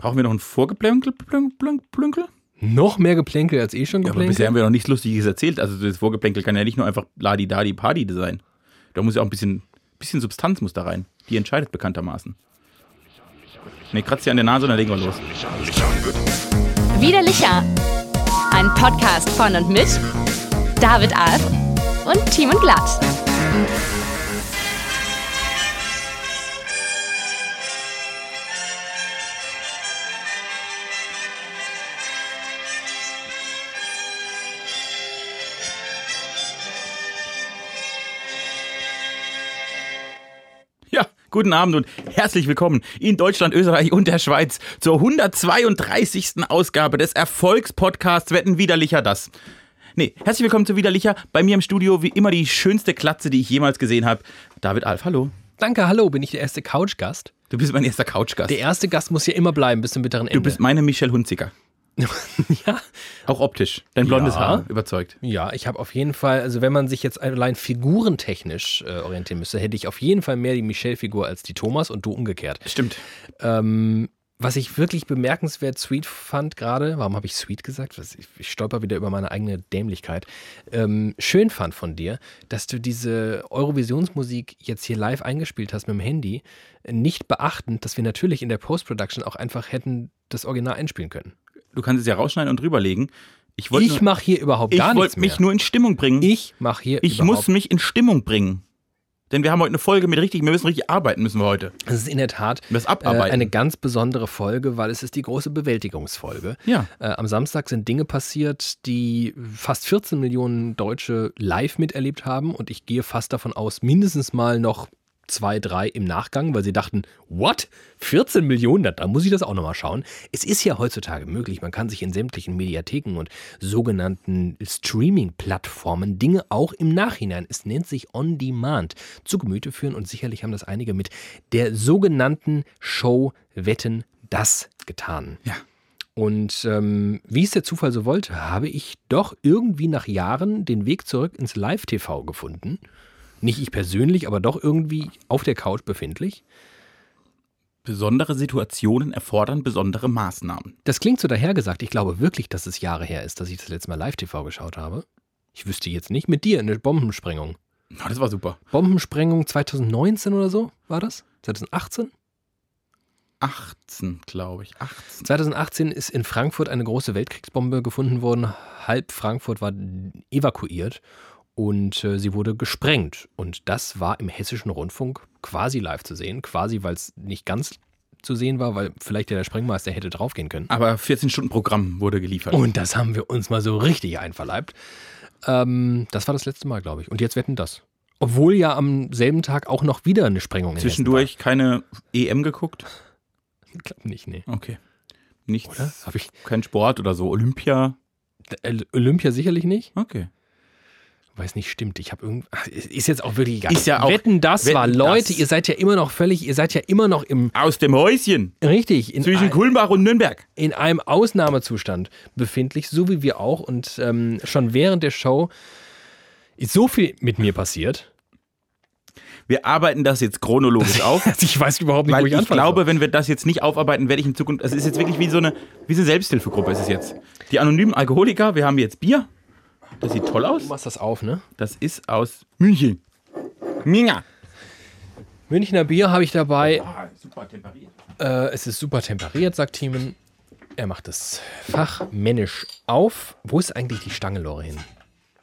Brauchen wir noch ein Vorgeplänkel? Plünkel, plünkel, plünkel? Noch mehr Geplänkel als eh schon Ja, aber Geplänkel. bisher haben wir noch nichts Lustiges erzählt. Also das Vorgeplänkel kann ja nicht nur einfach ladi-dadi Party sein. Da muss ja auch ein bisschen, bisschen Substanz muss da rein. Die entscheidet bekanntermaßen. Ne, kratzt dir an der Nase und dann legen wir los. Widerlicher. Ein Podcast von und mit David Alf und Team und Glatt. Guten Abend und herzlich willkommen in Deutschland, Österreich und der Schweiz zur 132. Ausgabe des Erfolgspodcasts Wetten widerlicher das. Nee, herzlich willkommen zu Widerlicher. Bei mir im Studio wie immer die schönste Klatze, die ich jemals gesehen habe. David Alf, hallo. Danke, hallo, bin ich der erste Couchgast? Du bist mein erster Couchgast. Der erste Gast muss ja immer bleiben bis zum bitteren Ende. Du bist meine Michelle Hunziker. ja. Auch optisch. Dein blondes Ja. Haar überzeugt. Ja, ich habe auf jeden Fall, also wenn man sich jetzt allein figurentechnisch äh, orientieren müsste, hätte ich auf jeden Fall mehr die Michelle-Figur als die Thomas und du umgekehrt. Stimmt. Ähm, was ich wirklich bemerkenswert sweet fand gerade, warum habe ich sweet gesagt? Was- Ich, ich stolper wieder über meine eigene Dämlichkeit. Ähm, schön fand von dir, dass du diese Eurovisionsmusik jetzt hier live eingespielt hast mit dem Handy, nicht beachtend, dass wir natürlich in der Post-Production auch einfach hätten das Original einspielen können. Du kannst es ja rausschneiden und drüberlegen. Ich Ich mache hier überhaupt ich gar nichts wollte mich mehr. nur in Stimmung bringen. ich mache hier Ich muss mich in Stimmung bringen. Denn wir haben heute eine Folge mit richtig, wir müssen richtig arbeiten müssen wir heute. Es ist in der Tat Das äh, Abarbeiten. eine ganz besondere Folge, weil es ist die große Bewältigungsfolge. Ja. Äh, am Samstag sind Dinge passiert, die fast 14 Millionen Deutsche live miterlebt haben und ich gehe fast davon aus, mindestens mal noch zwei, drei im Nachgang, weil sie dachten, what? 14 Millionen? Da, muss ich das auch nochmal schauen. Es ist ja heutzutage möglich, man kann sich in sämtlichen Mediatheken und sogenannten Streaming-Plattformen Dinge auch im Nachhinein, es nennt sich On Demand, zu Gemüte führen und sicherlich haben das einige mit der sogenannten Show Wetten das getan. Ja. Und ähm, wie es der Zufall so wollte, habe ich doch irgendwie nach Jahren den Weg zurück ins Live-TV gefunden. Nicht ich persönlich, aber doch irgendwie auf der Couch befindlich. Besondere Situationen erfordern besondere Maßnahmen. Das klingt so dahergesagt. Ich glaube wirklich, dass es Jahre her ist, dass ich das letzte Mal Live-TV geschaut habe. Ich wüsste jetzt nicht. Mit dir eine Bombensprengung. Na, das war super. Bombensprengung 2019 oder so war das? 2018? 18, glaube ich. 18. 2018 ist in Frankfurt eine große Weltkriegsbombe gefunden worden. Halb Frankfurt war evakuiert und äh, sie wurde gesprengt. Und das war im hessischen Rundfunk quasi live zu sehen. Quasi, weil es nicht ganz zu sehen war, weil vielleicht der Sprengmeister hätte draufgehen können. Aber 14 Stunden Programm wurde geliefert. Und das haben wir uns mal so richtig einverleibt. Ähm, das war das letzte Mal, glaube ich. Und jetzt wetten das. Obwohl ja am selben Tag auch noch wieder eine Sprengung in Zwischendurch keine EM geguckt? Ich glaube nicht, nee. Okay. Nichts. Oder? Hab ich Kein Sport oder so. Olympia? Äh, Olympia sicherlich nicht. Okay. Weiß nicht, stimmt. Ich habe irgend. Ach, Ist jetzt auch wirklich egal. Ist ja auch- Wetten, das Wetten, war. das. Leute, ihr seid ja immer noch völlig, ihr seid ja immer noch im. Aus dem Häuschen. Richtig, in, Zwischen ein, Kulmbach und Nürnberg. in einem Ausnahmezustand befindlich, so wie wir auch. Und ähm, schon während der Show ist so viel mit mir passiert. Wir arbeiten das jetzt chronologisch auf. Ich weiß überhaupt nicht, wo ich ich anfangen glaube, soll. wenn wir das jetzt nicht aufarbeiten, werde ich in Zukunft. Es ist jetzt wirklich wie so eine, wie so eine Selbsthilfegruppe ist es jetzt. Die anonymen Alkoholiker, wir haben jetzt Bier. Das sieht toll Du aus. machst das auf, ne? Das ist aus München. Minga. Münchner Bier habe ich dabei. super temperiert. Äh, es ist super temperiert, sagt Thiemen. Er macht es fachmännisch auf. Wo ist eigentlich die Stangelore hin?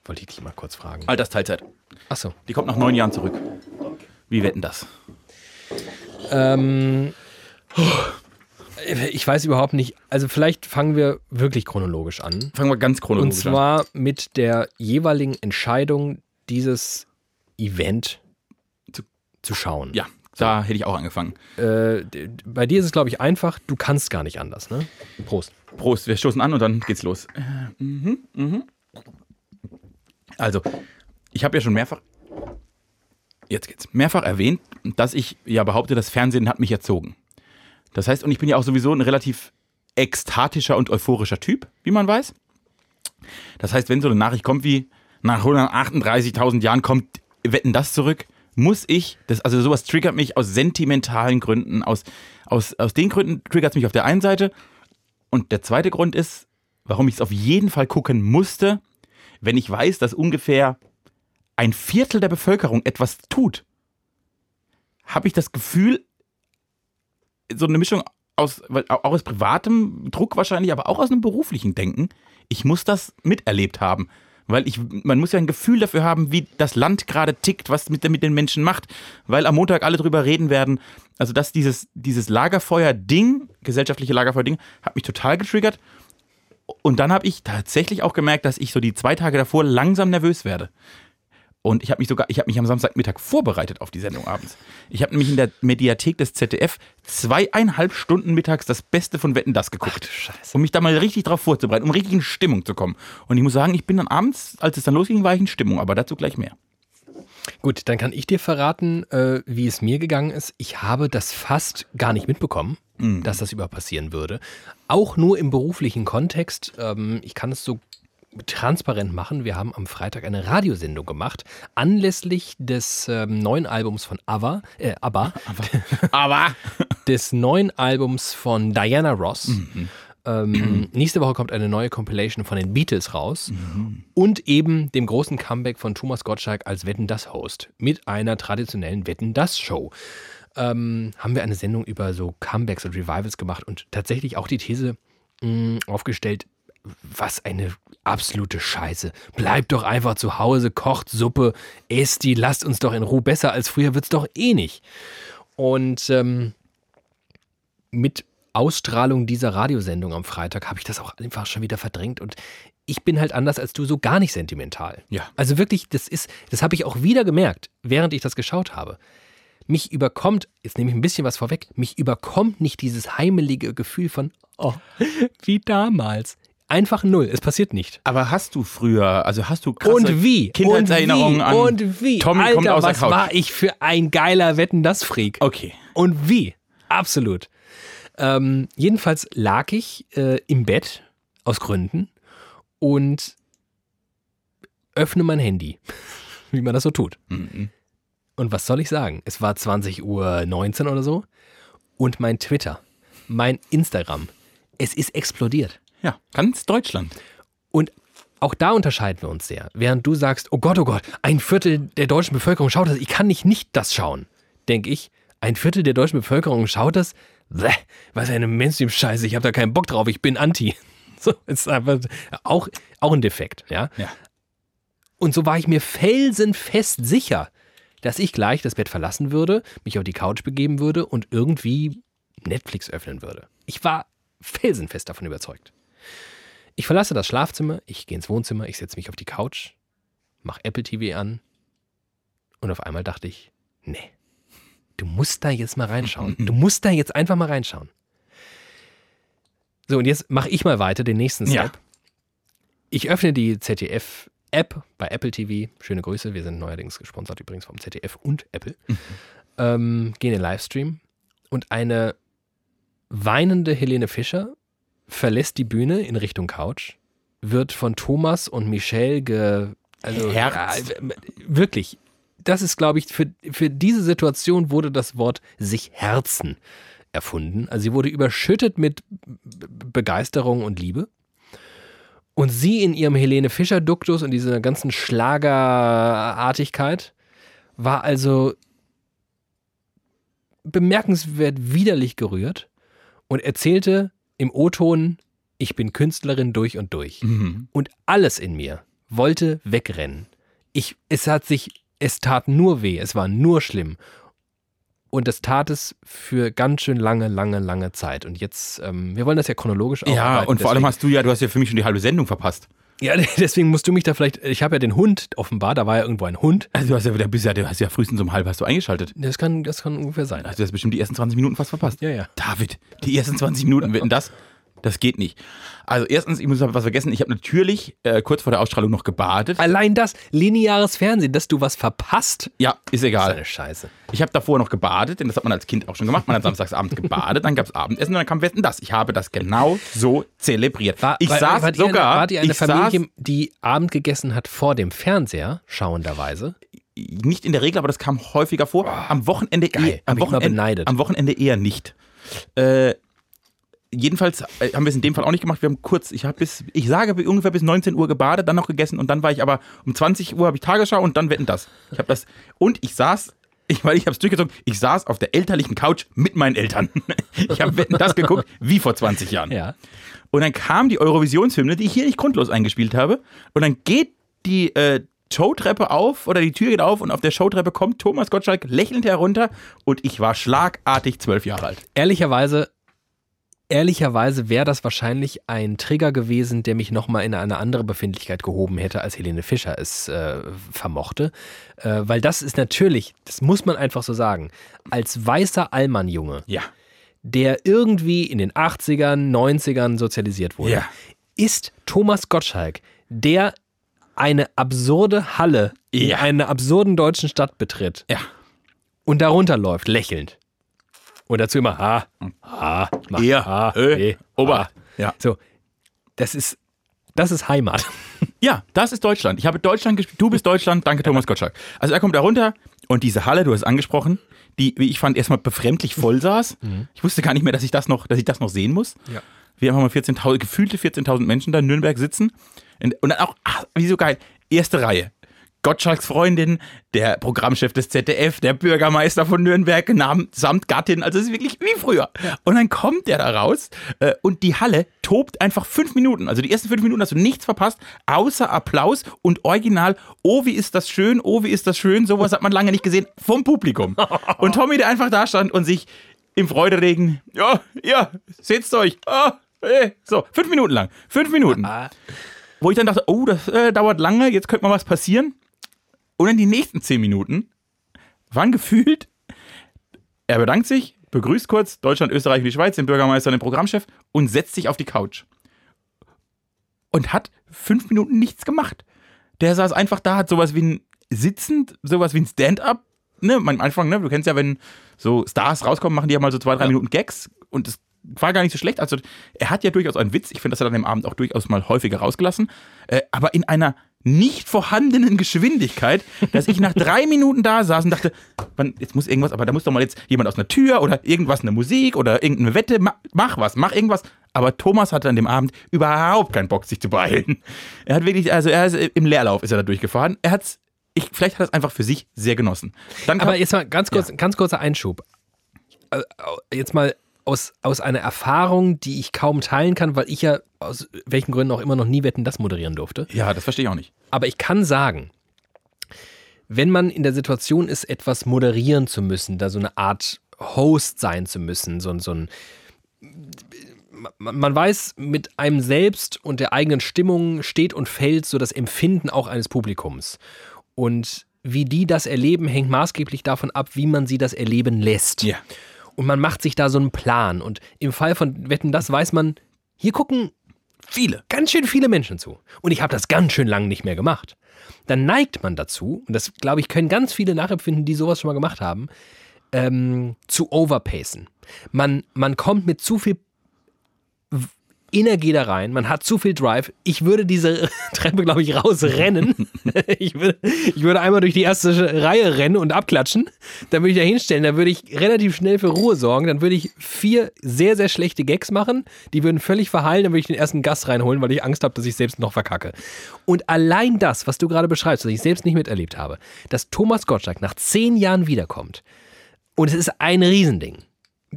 Wollte ich dich mal kurz fragen. Altersteilzeit. Achso. Die kommt nach neun Jahren zurück. Wie wetten das? Ähm, ich weiß überhaupt nicht. Also vielleicht fangen wir wirklich chronologisch an. Fangen wir ganz Und chronologisch an. zwar mit der jeweiligen Entscheidung, dieses Event Zu- zu schauen. Ja, da hätte ich auch angefangen. Äh, bei dir ist es, glaube ich, einfach. Du kannst gar nicht anders, ne? Prost. Prost, wir stoßen an und dann geht's los. Äh, mhm, mhm. Also, ich habe ja schon mehrfach, jetzt geht's, mehrfach erwähnt, dass ich ja behaupte, das Fernsehen hat mich erzogen. Das heißt, und ich bin ja auch sowieso ein relativ ekstatischer und euphorischer Typ, wie man weiß. Das heißt, wenn so eine Nachricht kommt wie, nach 138.000 Jahren kommt Wetten das zurück, muss ich, das, also sowas triggert mich aus sentimentalen Gründen, aus, aus, aus den Gründen triggert es mich auf der einen Seite. Und der zweite Grund ist, warum ich es auf jeden Fall gucken musste, wenn ich weiß, dass ungefähr ein Viertel der Bevölkerung etwas tut, habe ich das Gefühl, so eine Mischung aus, auch aus privatem Druck wahrscheinlich, aber auch aus einem beruflichen Denken. Ich muss das miterlebt haben. Weil ich, man muss ja ein Gefühl dafür haben, wie das Land gerade tickt, was mit, mit den Menschen macht. Weil am Montag alle drüber reden werden. Also, dass dieses, dieses Lagerfeuer-Ding, gesellschaftliche Lagerfeuer-Ding, hat mich total getriggert. Und dann habe ich tatsächlich auch gemerkt, dass ich so die zwei Tage davor langsam nervös werde. Und ich habe mich sogar, ich habe mich am Samstagmittag vorbereitet auf die Sendung abends. Ich habe nämlich in der Mediathek des ZDF zweieinhalb Stunden mittags das Beste von Wetten das geguckt. Ach, Scheiße. Um mich da mal richtig drauf vorzubereiten, um richtig in Stimmung zu kommen. Und ich muss sagen, ich bin dann abends, als es dann losging, war ich in Stimmung, aber dazu gleich mehr. Gut, dann kann ich dir verraten, äh, wie es mir gegangen ist. Ich habe das fast gar nicht mitbekommen, Mhm. dass das über passieren würde. Auch nur im beruflichen Kontext. Ähm, ich kann es so transparent machen. Wir haben am Freitag eine Radiosendung gemacht, anlässlich des ähm, neuen Albums von Ava, äh, ABBA, Aber des neuen Albums von Diana Ross. Ähm, nächste Woche kommt eine neue Compilation von den Beatles raus und eben dem großen Comeback von Thomas Gottschalk als Wetten das Host mit einer traditionellen Wetten das Show. Ähm, haben wir eine Sendung über so Comebacks und Revivals gemacht und tatsächlich auch die These mh, aufgestellt, was eine absolute Scheiße. Bleibt doch einfach zu Hause, kocht Suppe, esst die, lasst uns doch in Ruhe. Besser als früher wird's doch eh nicht. Und ähm, mit Ausstrahlung dieser Radiosendung am Freitag habe ich das auch einfach schon wieder verdrängt und ich bin halt anders als du so gar nicht sentimental. Ja. Also wirklich, das ist, das habe ich auch wieder gemerkt, während ich das geschaut habe. Mich überkommt, jetzt nehme ich ein bisschen was vorweg, mich überkommt nicht dieses heimelige Gefühl von, oh, wie damals. Einfach null, es passiert nicht. Aber hast du früher, also hast du krasse Und wie? Kindheitserinnerungen und wie? an Und wie? Tommy Alter, kommt aus der was Couch. war ich für ein geiler Wetten das Freak? Okay. Und wie? Absolut. Ähm, jedenfalls lag ich äh, im Bett aus Gründen und öffne mein Handy, wie man das so tut. Mhm. Und was soll ich sagen? Es war 20 Uhr 19 oder so und mein Twitter, mein Instagram, es ist explodiert. Ja, ganz Deutschland. Und auch da unterscheiden wir uns sehr. Während du sagst, oh Gott, oh Gott, ein Viertel der deutschen Bevölkerung schaut das, ich kann nicht nicht das schauen, denke ich, ein Viertel der deutschen Bevölkerung schaut das, Bäh, was eine Mainstream-Scheiße, ich habe da keinen Bock drauf, ich bin anti. So, ist einfach auch, auch ein Defekt, ja. Ja. Und so war ich mir felsenfest sicher, dass ich gleich das Bett verlassen würde, mich auf die Couch begeben würde und irgendwie Netflix öffnen würde. Ich war felsenfest davon überzeugt. Ich verlasse das Schlafzimmer, ich gehe ins Wohnzimmer, ich setze mich auf die Couch, mache Apple TV an und auf einmal dachte ich, nee, du musst da jetzt mal reinschauen. Du musst da jetzt einfach mal reinschauen. So, und jetzt mache ich mal weiter, den nächsten Step. Ja. Ich öffne die ZDF-App bei Apple TV. Schöne Grüße, wir sind neuerdings gesponsert übrigens vom ZDF und Apple. Ähm, gehe in den Livestream und eine weinende Helene Fischer verlässt die Bühne in Richtung Couch, wird von Thomas und Michelle ge. Also, Herz. äh, wirklich. Das ist, glaube ich, für, für diese Situation wurde das Wort sich herzen erfunden. Also sie wurde überschüttet mit Begeisterung und Liebe. Und sie in ihrem Helene Fischer-Duktus und dieser ganzen Schlagerartigkeit war also bemerkenswert widerlich gerührt und erzählte im O-Ton, ich bin Künstlerin durch und durch. Mhm. Und alles in mir wollte wegrennen. Ich, es hat sich, es tat nur weh, es war nur schlimm. Und das tat es für ganz schön lange, lange, lange Zeit. Und jetzt, ähm, wir wollen das ja chronologisch Ja, und vor allem hast du ja, du hast ja für mich schon die halbe Sendung verpasst. Ja, deswegen musst du mich da vielleicht, ich habe ja den Hund offenbar, da war ja irgendwo ein Hund. Also du hast ja, du bist ja, du hast ja frühestens um halb hast du eingeschaltet. Das kann, das kann ungefähr sein. Also du hast bestimmt die ersten 20 Minuten fast verpasst. Ja, ja. David, die ersten 20 Minuten wetten das? Das geht nicht. Also erstens, ich muss noch was vergessen, ich habe natürlich äh, kurz vor der Ausstrahlung noch gebadet. Allein das, lineares Fernsehen, dass du was verpasst, Ja, ist ist egal. eine Scheiße. Ich habe davor noch gebadet, denn das hat man als Kind auch schon gemacht. Man hat samstagsabends gebadet, dann gab es Abendessen und dann kam Wetten das. Ich habe das genau so zelebriert. War, ich war, saß wart sogar. Ihr eine, wart ihr eine ich Familie, saß, die Abend gegessen hat vor dem Fernseher, schauenderweise? nicht in der Regel, aber das kam häufiger vor. am Wochenende geil. eh, am Wochenende, am Wochenende eher nicht. Äh, jedenfalls äh, haben wir es in dem Fall auch nicht gemacht. Wir haben kurz, ich habe bis, ich sage ungefähr bis 19 Uhr gebadet, dann noch gegessen und dann war ich aber um 20 Uhr habe ich Tagesschau und dann wetten das. Ich habe das und ich saß, ich, weil ich habe es durchgezogen, ich saß auf der elterlichen Couch mit meinen Eltern. Ich habe wetten das geguckt, wie vor 20 Jahren. Ja. Und dann kam die Eurovisionshymne, die ich hier nicht grundlos eingespielt habe. Und dann geht die äh, Showtreppe auf oder die Tür geht auf und auf der Showtreppe kommt Thomas Gottschalk lächelnd herunter und ich war schlagartig zwölf Jahre alt. Ehrlicherweise, ehrlicherweise wäre das wahrscheinlich ein Trigger gewesen, der mich nochmal in eine andere Befindlichkeit gehoben hätte, als Helene Fischer es äh, vermochte. Äh, weil das ist natürlich, das muss man einfach so sagen, als weißer Allmann-Junge, Ja. der irgendwie in den 80ern, 90ern sozialisiert wurde, Ja. ist Thomas Gottschalk, der eine absurde Halle in Ja. einer absurden deutschen Stadt betritt und darunter läuft, lächelnd. Und dazu immer ha, ha, mach, Er, ha, äh, eh, Ober. ha. Ja. So, das ist, das ist Heimat. Ja, das ist Deutschland. Ich habe Deutschland gespielt. Du bist Deutschland. Danke, Thomas Gottschalk. Also er kommt da runter und diese Halle, du hast es angesprochen, die, wie ich fand, erstmal befremdlich voll saß. Ich wusste gar nicht mehr, dass ich das noch, dass ich das noch sehen muss. Ja. Wir haben mal 14.000, gefühlte 14.000 Menschen da in Nürnberg sitzen. Und und dann auch, ach, wie so geil, erste Reihe. Gottschalks Freundin, der Programmchef des ZDF, der Bürgermeister von Nürnberg, samt Gattin, also es ist wirklich wie früher. Und dann kommt der da raus äh, und die Halle tobt einfach fünf Minuten. Also die ersten fünf Minuten hast du nichts verpasst, außer Applaus und Original, oh wie ist das schön, oh wie ist das schön, sowas hat man lange nicht gesehen, vom Publikum. Und Tommy, der einfach da stand und sich im Freuderegen, ja, ja, setzt euch, ah, eh. so, fünf Minuten lang, fünf Minuten. Wo ich dann dachte, oh, das äh, dauert lange, jetzt könnte mal was passieren. Und dann die nächsten zehn Minuten waren gefühlt, er bedankt sich, begrüßt kurz Deutschland, Österreich und die Schweiz, den Bürgermeister und den Programmchef und setzt sich auf die Couch. Und hat fünf Minuten nichts gemacht. Der saß einfach da, hat sowas wie ein sitzend, sowas wie ein Stand-up. Ne, am Anfang, ne, du kennst ja, wenn so Stars rauskommen, machen die ja mal so zwei, drei Minuten Gags und das war gar nicht so schlecht. Also er hat ja durchaus einen Witz. Ich finde, das hat er an dem Abend auch durchaus mal häufiger rausgelassen. Äh, aber in einer nicht vorhandenen Geschwindigkeit, dass ich nach drei Minuten da saß und dachte, wann, jetzt muss irgendwas, aber da muss doch mal jetzt jemand aus einer Tür oder irgendwas, eine Musik oder irgendeine Wette, mach, mach was, mach irgendwas. Aber Thomas hatte an dem Abend überhaupt keinen Bock, sich zu beeilen. Er hat wirklich, also er ist im Leerlauf ist er da durchgefahren. Er hat's, ich, vielleicht hat er es einfach für sich sehr genossen. Dann Aber jetzt mal ganz kurz, ganz kurzer Einschub. Äh, Jetzt mal aus, aus einer Erfahrung, die ich kaum teilen kann, weil ich ja aus welchen Gründen auch immer noch nie Wetten das moderieren durfte. ja, das verstehe ich auch nicht. Aber ich kann sagen, wenn man in der Situation ist, etwas moderieren zu müssen, da so eine Art Host sein zu müssen, so, ein- so ein. Man man weiß, mit einem selbst und der eigenen Stimmung steht und fällt so das Empfinden auch eines Publikums. Und wie die das erleben, hängt maßgeblich davon ab, wie man sie das erleben lässt. Ja. Und man macht sich da so einen Plan. Und im Fall von Wetten, das weiß man, hier gucken Viele. ganz schön viele Menschen zu. Und ich habe das ganz schön lange nicht mehr gemacht. Dann neigt man dazu, und das glaube ich, können ganz viele nachempfinden, die sowas schon mal gemacht haben, ähm, zu overpacen. Man, man kommt mit zu viel Energie da rein, man hat zu viel Drive. Ich würde diese Treppe, glaube ich, rausrennen. ich, würde, ich würde einmal durch die erste Reihe rennen und abklatschen. Dann würde ich da hinstellen, dann würde ich relativ schnell für Ruhe sorgen. Dann würde ich vier sehr, sehr schlechte Gags machen. Die würden völlig verheilen. Dann würde ich den ersten Gast reinholen, weil ich Angst habe, dass ich selbst noch verkacke. Und allein das, was du gerade beschreibst, was ich selbst nicht miterlebt habe, dass Thomas Gottschalk nach zehn Jahren wiederkommt. Und es ist ein Riesending.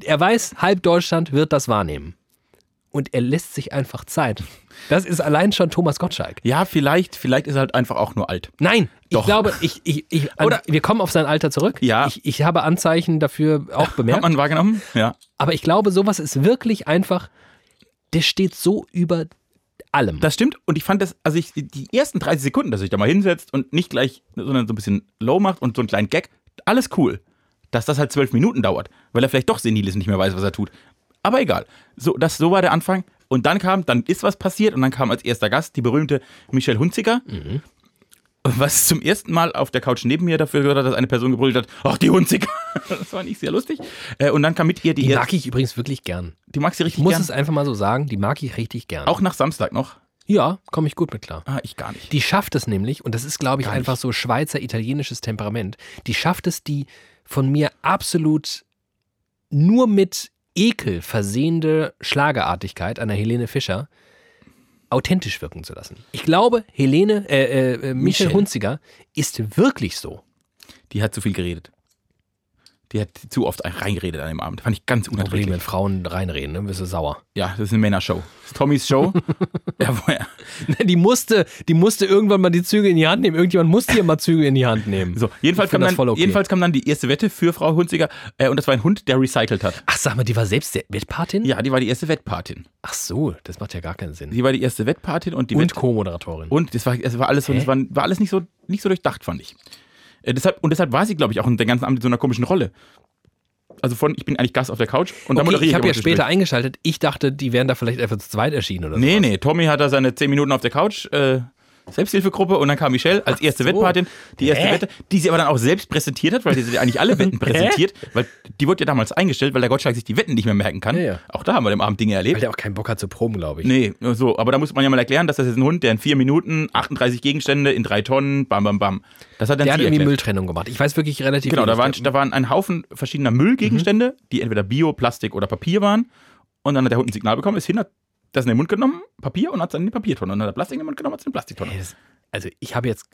Er weiß, halb Deutschland wird das wahrnehmen. Und er lässt sich einfach Zeit. Das ist allein schon Thomas Gottschalk. Ja, vielleicht, vielleicht ist er halt einfach auch nur alt. Nein, ich Doch. glaube, ich, ich, ich, Oder- wir kommen auf sein Alter zurück. Ja. Ich, ich habe Anzeichen dafür auch Hat bemerkt. man wahrgenommen? Ja. Aber ich glaube, sowas ist wirklich einfach, der steht so über allem. Das stimmt. Und ich fand das, also ich, die ersten 30 Sekunden, dass er sich da mal hinsetzt und nicht gleich, sondern so ein bisschen low macht und so einen kleinen Gag, alles cool. Dass das halt zwölf Minuten dauert, weil er vielleicht doch senil ist und nicht mehr weiß, was er tut. Aber egal. So, das, so war der Anfang. Und dann kam, dann ist was passiert und dann kam als erster Gast die berühmte Michelle Hunziker. Was zum ersten Mal auf der Couch neben mir dafür gehört hat, dass eine Person gebrüllt hat, ach, die Hunziker. Das war nicht sehr lustig. Äh, Und dann kam mit ihr die, die mag ich übrigens wirklich gern. die mag sie Ich richtig muss gern. es einfach mal so sagen, die mag ich richtig gern. Auch nach Samstag noch. Ja, komme ich gut mit klar. Ah, ich gar nicht. Die schafft es nämlich, und das ist, glaube ich, Gar einfach nicht. so Schweizer-italienisches Temperament, die schafft es, die von mir absolut nur mit Ekel versehende Schlagerartigkeit einer Helene Fischer authentisch wirken zu lassen. Ich glaube, Helene, äh, äh, äh, Michel Michel. Hunziger ist wirklich so. Die hat zu viel geredet. Die hat zu oft reingeredet an dem Abend. Fand ich ganz Problem, wenn unerträglich. Frauen reinreden, ne? Bist du sauer. Ja, das ist eine Männershow. Das ist Tommys Show. ja, woher? Die musste, die musste irgendwann mal die Züge in die Hand nehmen. Irgendjemand musste hier mal Züge in die Hand nehmen. So, jedenfalls kam, das dann, okay. jedenfalls kam dann die erste Wette für Frau Hunziger äh, und das war ein Hund, der recycelt hat. Ach, sag mal, die war selbst der Wettpatin? Ja, die war die erste Wettpatin. Ach so, das macht ja gar keinen Sinn. Die war die erste Wettpatin und die Und Co-Moderatorin. und das war, es war alles so, das war, war alles nicht so, nicht so durchdacht, fand ich. Äh, deshalb, und deshalb war sie, glaube ich, auch in der ganzen Abend in so einer komischen Rolle. Also von, ich bin eigentlich Gast auf der Couch und dann Okay, moderiere ich habe ja später Gespräch. eingeschaltet. Ich dachte, die wären da vielleicht einfach zu zweit erschienen oder so. Nee, nee, Tommy hat da seine 10 Minuten auf der Couch, äh, Selbsthilfegruppe und dann kam Michelle als erste so. Wettpatin, die erste Hä? Wette, die sie aber dann auch selbst präsentiert hat, weil sie eigentlich alle Wetten präsentiert, weil die wurde ja damals eingestellt, weil der Gottschalk sich die Wetten nicht mehr merken kann. Ja, ja. Auch da haben wir am Abend Dinge Weil erlebt. der auch keinen Bock hat zu proben, glaube ich. Nee, so, aber da muss man ja mal erklären, dass das ist ein Hund, der in vier Minuten 38 Gegenstände in drei Tonnen, bam, bam, bam. Das hat dann Der hat irgendwie erklärt. Mülltrennung gemacht. Ich weiß wirklich relativ Genau, da waren, da waren ein Haufen verschiedener Müllgegenstände, Mhm. die entweder Bio, Plastik oder Papier waren. Und dann hat der Hund ein Signal bekommen, ist hin, hat das in den Mund genommen, Papier, und hat es dann in die Papiertonne. Und dann hat er Plastik in den Mund genommen, hat es in die Plastiktonne. Ey, das- Also ich habe jetzt,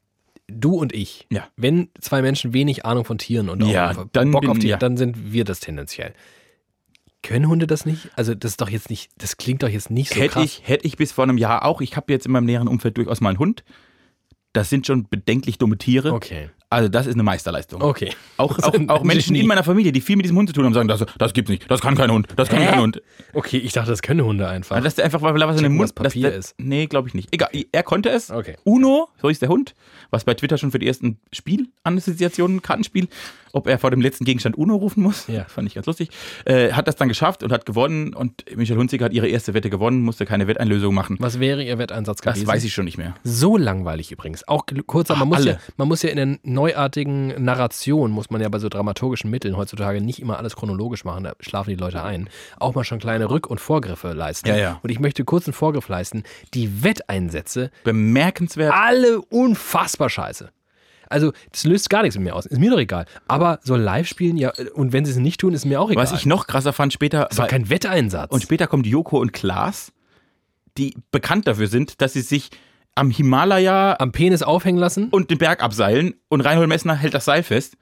du und ich, Ja. wenn zwei Menschen wenig Ahnung von Tieren und auch Ja, einfach dann Bock bin- auf Tiere, ja. dann sind wir das tendenziell. Können Hunde das nicht? Also das ist doch jetzt nicht, das klingt doch jetzt nicht so hätte, krass. ich, hätte ich bis vor einem Jahr auch, ich habe jetzt in meinem näheren Umfeld durchaus mal einen Hund. Das sind schon bedenklich dumme Tiere. Okay, Also das ist eine Meisterleistung. okay. Auch, auch, auch Menschen in meiner Familie, die viel mit diesem Hund zu tun haben, sagen, das, das gibt's nicht, das kann kein Hund, das kann Hä? kein Hund. Okay, ich dachte, das können Hunde einfach. Also, dass der einfach, weil was in den was Mund Papier der, ist. Nee, glaube ich nicht. Egal, er konnte es. Okay. Uno, so ist der Hund, was bei Twitter schon für die ersten Spielassoziationen, Kartenspiel, ob er vor dem letzten Gegenstand Uno rufen muss, Ja. fand ich ganz lustig, äh, hat das dann geschafft und hat gewonnen und Michael Hunziker hat ihre erste Wette gewonnen, musste keine Wetteinlösung machen. Was wäre ihr Wetteinsatz Das gewesen? weiß ich schon nicht mehr. So langweilig übrigens. Auch kurz, man muss, ja, man muss ja in der neuartigen Narration, muss man ja bei so dramaturgischen Mitteln heutzutage nicht immer alles chronologisch machen, da schlafen die Leute ein. Auch mal schon kleine Rück- und Vorgriffe leisten. Ja, ja. Und ich möchte kurz einen Vorgriff leisten. Die Wetteinsätze, Bemerkenswert. alle unfassbar scheiße. Also, das löst gar nichts mit mir aus. Ist mir doch egal. Aber so live spielen, ja, und wenn sie es nicht tun, ist mir auch egal. Was ich noch krasser fand später, das war, kein Wetteinsatz. und später kommt Joko und Klaas, die bekannt dafür sind, dass sie sich am Himalaya Am Penis aufhängen lassen? und den Berg abseilen und Reinhold Messner hält das Seil fest,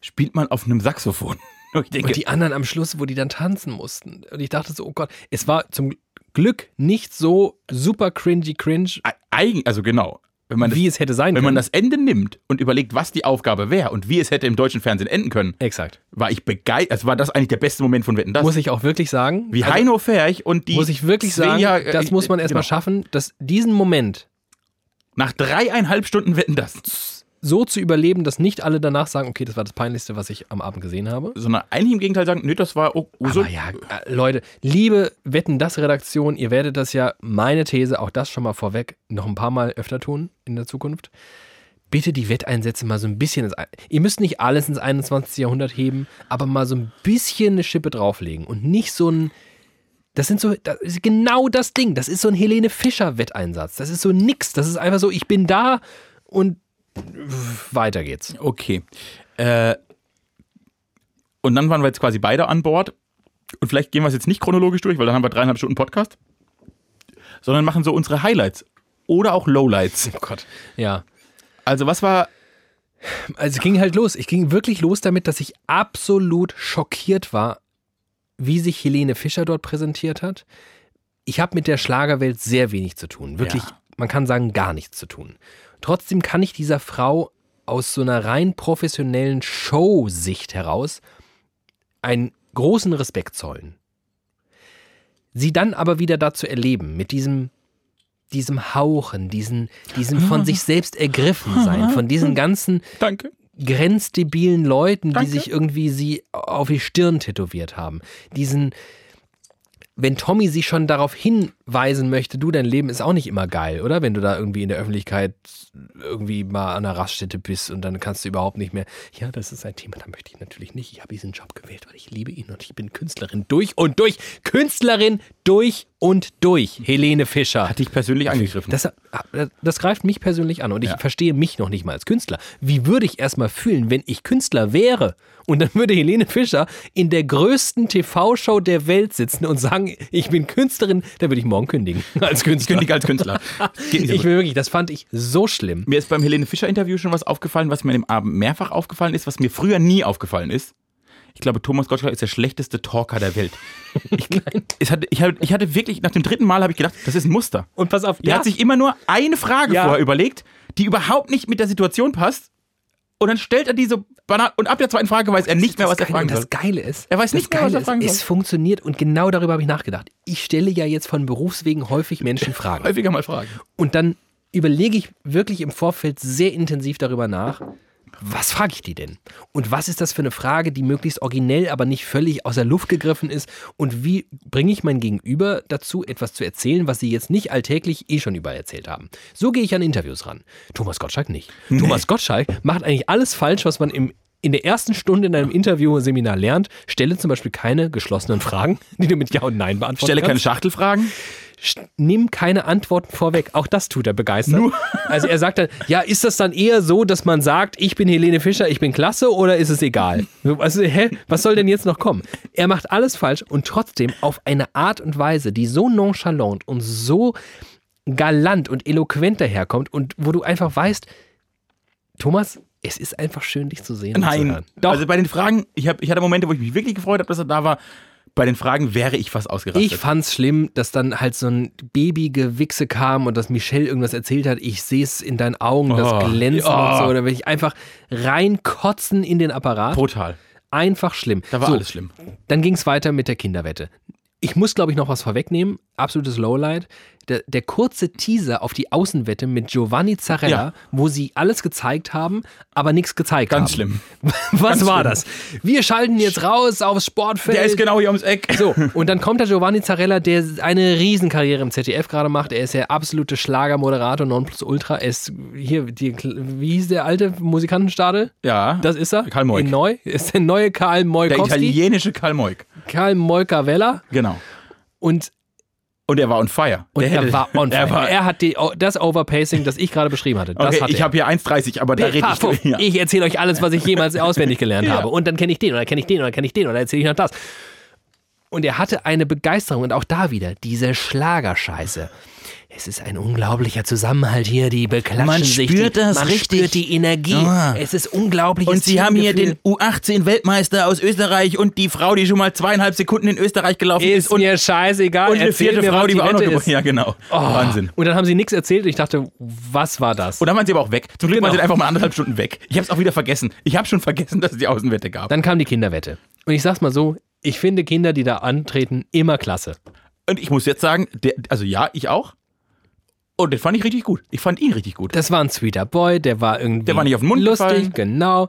spielt man auf einem Saxophon. Und ich denke, Und die anderen am Schluss, wo die dann tanzen mussten. Und ich dachte so, oh Gott, es war zum Glück nicht so super cringy cringe, eigen, also genau, wenn man, das, wie es hätte sein wenn können. man das Ende nimmt und überlegt, was die Aufgabe wäre und wie es hätte im deutschen Fernsehen enden können, Exakt. war ich begeistert, also war das eigentlich der beste Moment von Wetten, das. Muss ich auch wirklich sagen. wie also, Heino Ferch und die Muss ich wirklich sagen, Svea, äh, das muss man erstmal genau. schaffen, dass diesen Moment Nach dreieinhalb Stunden Wetten, das. So zu überleben, dass nicht alle danach sagen, okay, das war das Peinlichste, was ich am Abend gesehen habe. Sondern eigentlich im Gegenteil sagen, nö, das war oh, so. Aber ja, äh, Leute, liebe Wetten, das Redaktion, ihr werdet das ja, meine These, auch das schon mal vorweg, noch ein paar Mal öfter tun in der Zukunft. Bitte die Wetteinsätze mal so ein bisschen ins, ihr müsst nicht alles ins 21. Jahrhundert heben, aber mal so ein bisschen eine Schippe drauflegen und nicht so ein, das sind so, das ist genau das Ding, das ist so ein Helene Fischer Wetteinsatz, das ist so nix, das ist einfach so, ich bin da und weiter geht's. Okay. Äh, und dann waren wir jetzt quasi beide an Bord. Und vielleicht gehen wir es jetzt nicht chronologisch durch, weil dann haben wir dreieinhalb Stunden Podcast. Sondern machen so unsere Highlights. Oder auch Lowlights. Oh Gott. Ja. Also, was war. Also es ging halt los. Ich ging wirklich los damit, dass ich absolut schockiert war, wie sich Helene Fischer dort präsentiert hat. Ich habe mit der Schlagerwelt sehr wenig zu tun. Wirklich, Ja. man kann sagen, gar nichts zu tun. Trotzdem kann ich dieser Frau aus so einer rein professionellen Show-Sicht heraus einen großen Respekt zollen. Sie dann aber wieder dazu erleben, mit diesem, diesem Hauchen, diesen, diesem von sich selbst ergriffen sein, von diesen ganzen Danke. grenzdebilen Leuten, die Danke. sich irgendwie sie auf die Stirn tätowiert haben. Diesen, wenn Tommy sie schon darauf hinweisen möchte, du, dein Leben ist auch nicht immer geil, oder? Wenn du da irgendwie in der Öffentlichkeit irgendwie mal an einer Raststätte bist und dann kannst du überhaupt nicht mehr. Ja, das ist ein Thema, da möchte ich natürlich nicht. Ich habe diesen Job gewählt, weil ich liebe ihn und ich bin Künstlerin durch und durch. Künstlerin durch und durch Helene Fischer. Hat dich persönlich angegriffen. Das, das greift mich persönlich an und ich Ja. verstehe mich noch nicht mal als Künstler. Wie würde ich erstmal fühlen, wenn ich Künstler wäre und dann würde Helene Fischer in der größten TV-Show der Welt sitzen und sagen, ich bin Künstlerin, dann würde ich morgen kündigen als Künstler. Kündig als Künstler. Ich will wirklich, das fand ich so schlimm. Mir ist beim Helene Fischer Interview schon was aufgefallen, was mir an dem Abend mehrfach aufgefallen ist, was mir früher nie aufgefallen ist. Ich glaube, Thomas Gottschalk ist der schlechteste Talker der Welt. Ich, es hatte, ich, ich hatte wirklich, nach dem dritten Mal habe ich gedacht, das ist ein Muster. Und pass auf, Der hat sich immer nur eine Frage Ja. vorher überlegt, die überhaupt nicht mit der Situation passt. Und dann stellt er diese banal und ab der zweiten Frage weiß er nicht mehr, was er fragen soll. das Geile ist, Er weiß nicht mehr, was er fragen ist, soll. Es funktioniert und genau darüber habe ich nachgedacht. Ich stelle ja jetzt von Berufswegen häufig Menschen Fragen. Häufiger mal fragen. Und dann überlege ich wirklich im Vorfeld sehr intensiv darüber nach, was frage ich die denn? Und was ist das für eine Frage, die möglichst originell, aber nicht völlig aus der Luft gegriffen ist? Und wie bringe ich mein Gegenüber dazu, etwas zu erzählen, was sie jetzt nicht alltäglich eh schon überall erzählt haben? So gehe ich an Interviews ran. Thomas Gottschalk nicht. Thomas Gottschalk macht eigentlich alles falsch, was man im in der ersten Stunde in einem Interview-Seminar lernt, stelle zum Beispiel keine geschlossenen Fragen, die du mit Ja und Nein beantworten Stelle keine kannst Schachtelfragen. Nimm keine Antworten vorweg. Auch das tut er begeistert. Also er sagt dann, ja, ist das dann eher so, dass man sagt, ich bin Helene Fischer, ich bin klasse oder ist es egal? Also, hä, was soll denn jetzt noch kommen? Er macht alles falsch und trotzdem auf eine Art und Weise, die so nonchalant und so galant und eloquent daherkommt und wo du einfach weißt, Thomas, es ist einfach schön, dich zu sehen. und zu Nein. hören. Doch, Also bei den Fragen, ich, hab, ich hatte Momente, wo ich mich wirklich gefreut habe, dass er da war. Bei den Fragen wäre ich fast ausgerastet. Ich fand's schlimm, dass dann halt so ein Babygewichse kam und dass Michelle irgendwas erzählt hat. Ich sehe es in deinen Augen, das Oh, Glänzen ja. und so. Da will ich einfach reinkotzen in den Apparat. Total. Einfach schlimm. Da war so, alles schlimm. Dann ging's weiter mit der Kinderwette. Ich muss, glaube ich, noch was vorwegnehmen. Absolutes Lowlight. Der, der kurze Teaser auf die Außenwette mit Giovanni Zarella, Ja. wo sie alles gezeigt haben, aber nichts gezeigt Ganz haben. schlimm. Was Ganz war schlimm. das? Wir schalten jetzt raus aufs Sportfeld. Der ist genau hier ums Eck. So, und dann kommt der Giovanni Zarella, der eine Riesenkarriere im ZDF gerade macht. Er ist der absolute Schlagermoderator Nonplusultra. Er ist hier, die, wie hieß der alte Musikantenstadel? Ja. Das ist er. Karl Moik. In Neu. Ist der neue Karl der Moikowski. italienische Karl Moik. Karl Moikavella. Genau. Und, Und er war on fire. und Der er hätte- war on fire. Er war, er hat die, das Overpacing, das ich gerade beschrieben hatte. Das okay, hat ich habe hier 1,30, aber da rede ich. puff, Ja. Ich erzähle euch alles, was ich jemals auswendig gelernt Ja. habe. Und dann kenne ich den oder kenne ich den oder kenne ich den oder erzähle ich noch das. Und er hatte eine Begeisterung und auch da wieder diese Schlagerscheiße. Es ist ein unglaublicher Zusammenhalt hier, die beklatschen Man sich. spürt die, das man richtig. spürt die Energie. Ah. Es ist unglaublich. Und sie haben hier den U18-Weltmeister aus Österreich und die Frau, die schon mal zweieinhalb Sekunden in Österreich gelaufen ist. Ist und, mir scheißegal. und eine vierte mir, Frau, was die wir auch noch. Ja, genau. Wahnsinn. Und dann haben sie nichts erzählt und ich dachte, was war das? Und dann waren sie aber auch weg. Zum Glück Genau. waren sie einfach mal anderthalb Stunden weg. Ich habe es auch wieder vergessen. Ich habe schon vergessen, dass es die Außenwette gab. Dann kam die Kinderwette. Und ich sag's mal so, ich finde Kinder, die da antreten, immer klasse. Und ich muss jetzt sagen, der, also ja, ich auch. Und den fand ich richtig gut. Ich fand ihn richtig gut. Das war ein sweeter Boy, der war irgendwie Der war nicht auf den Mund lustig, gefallen. genau.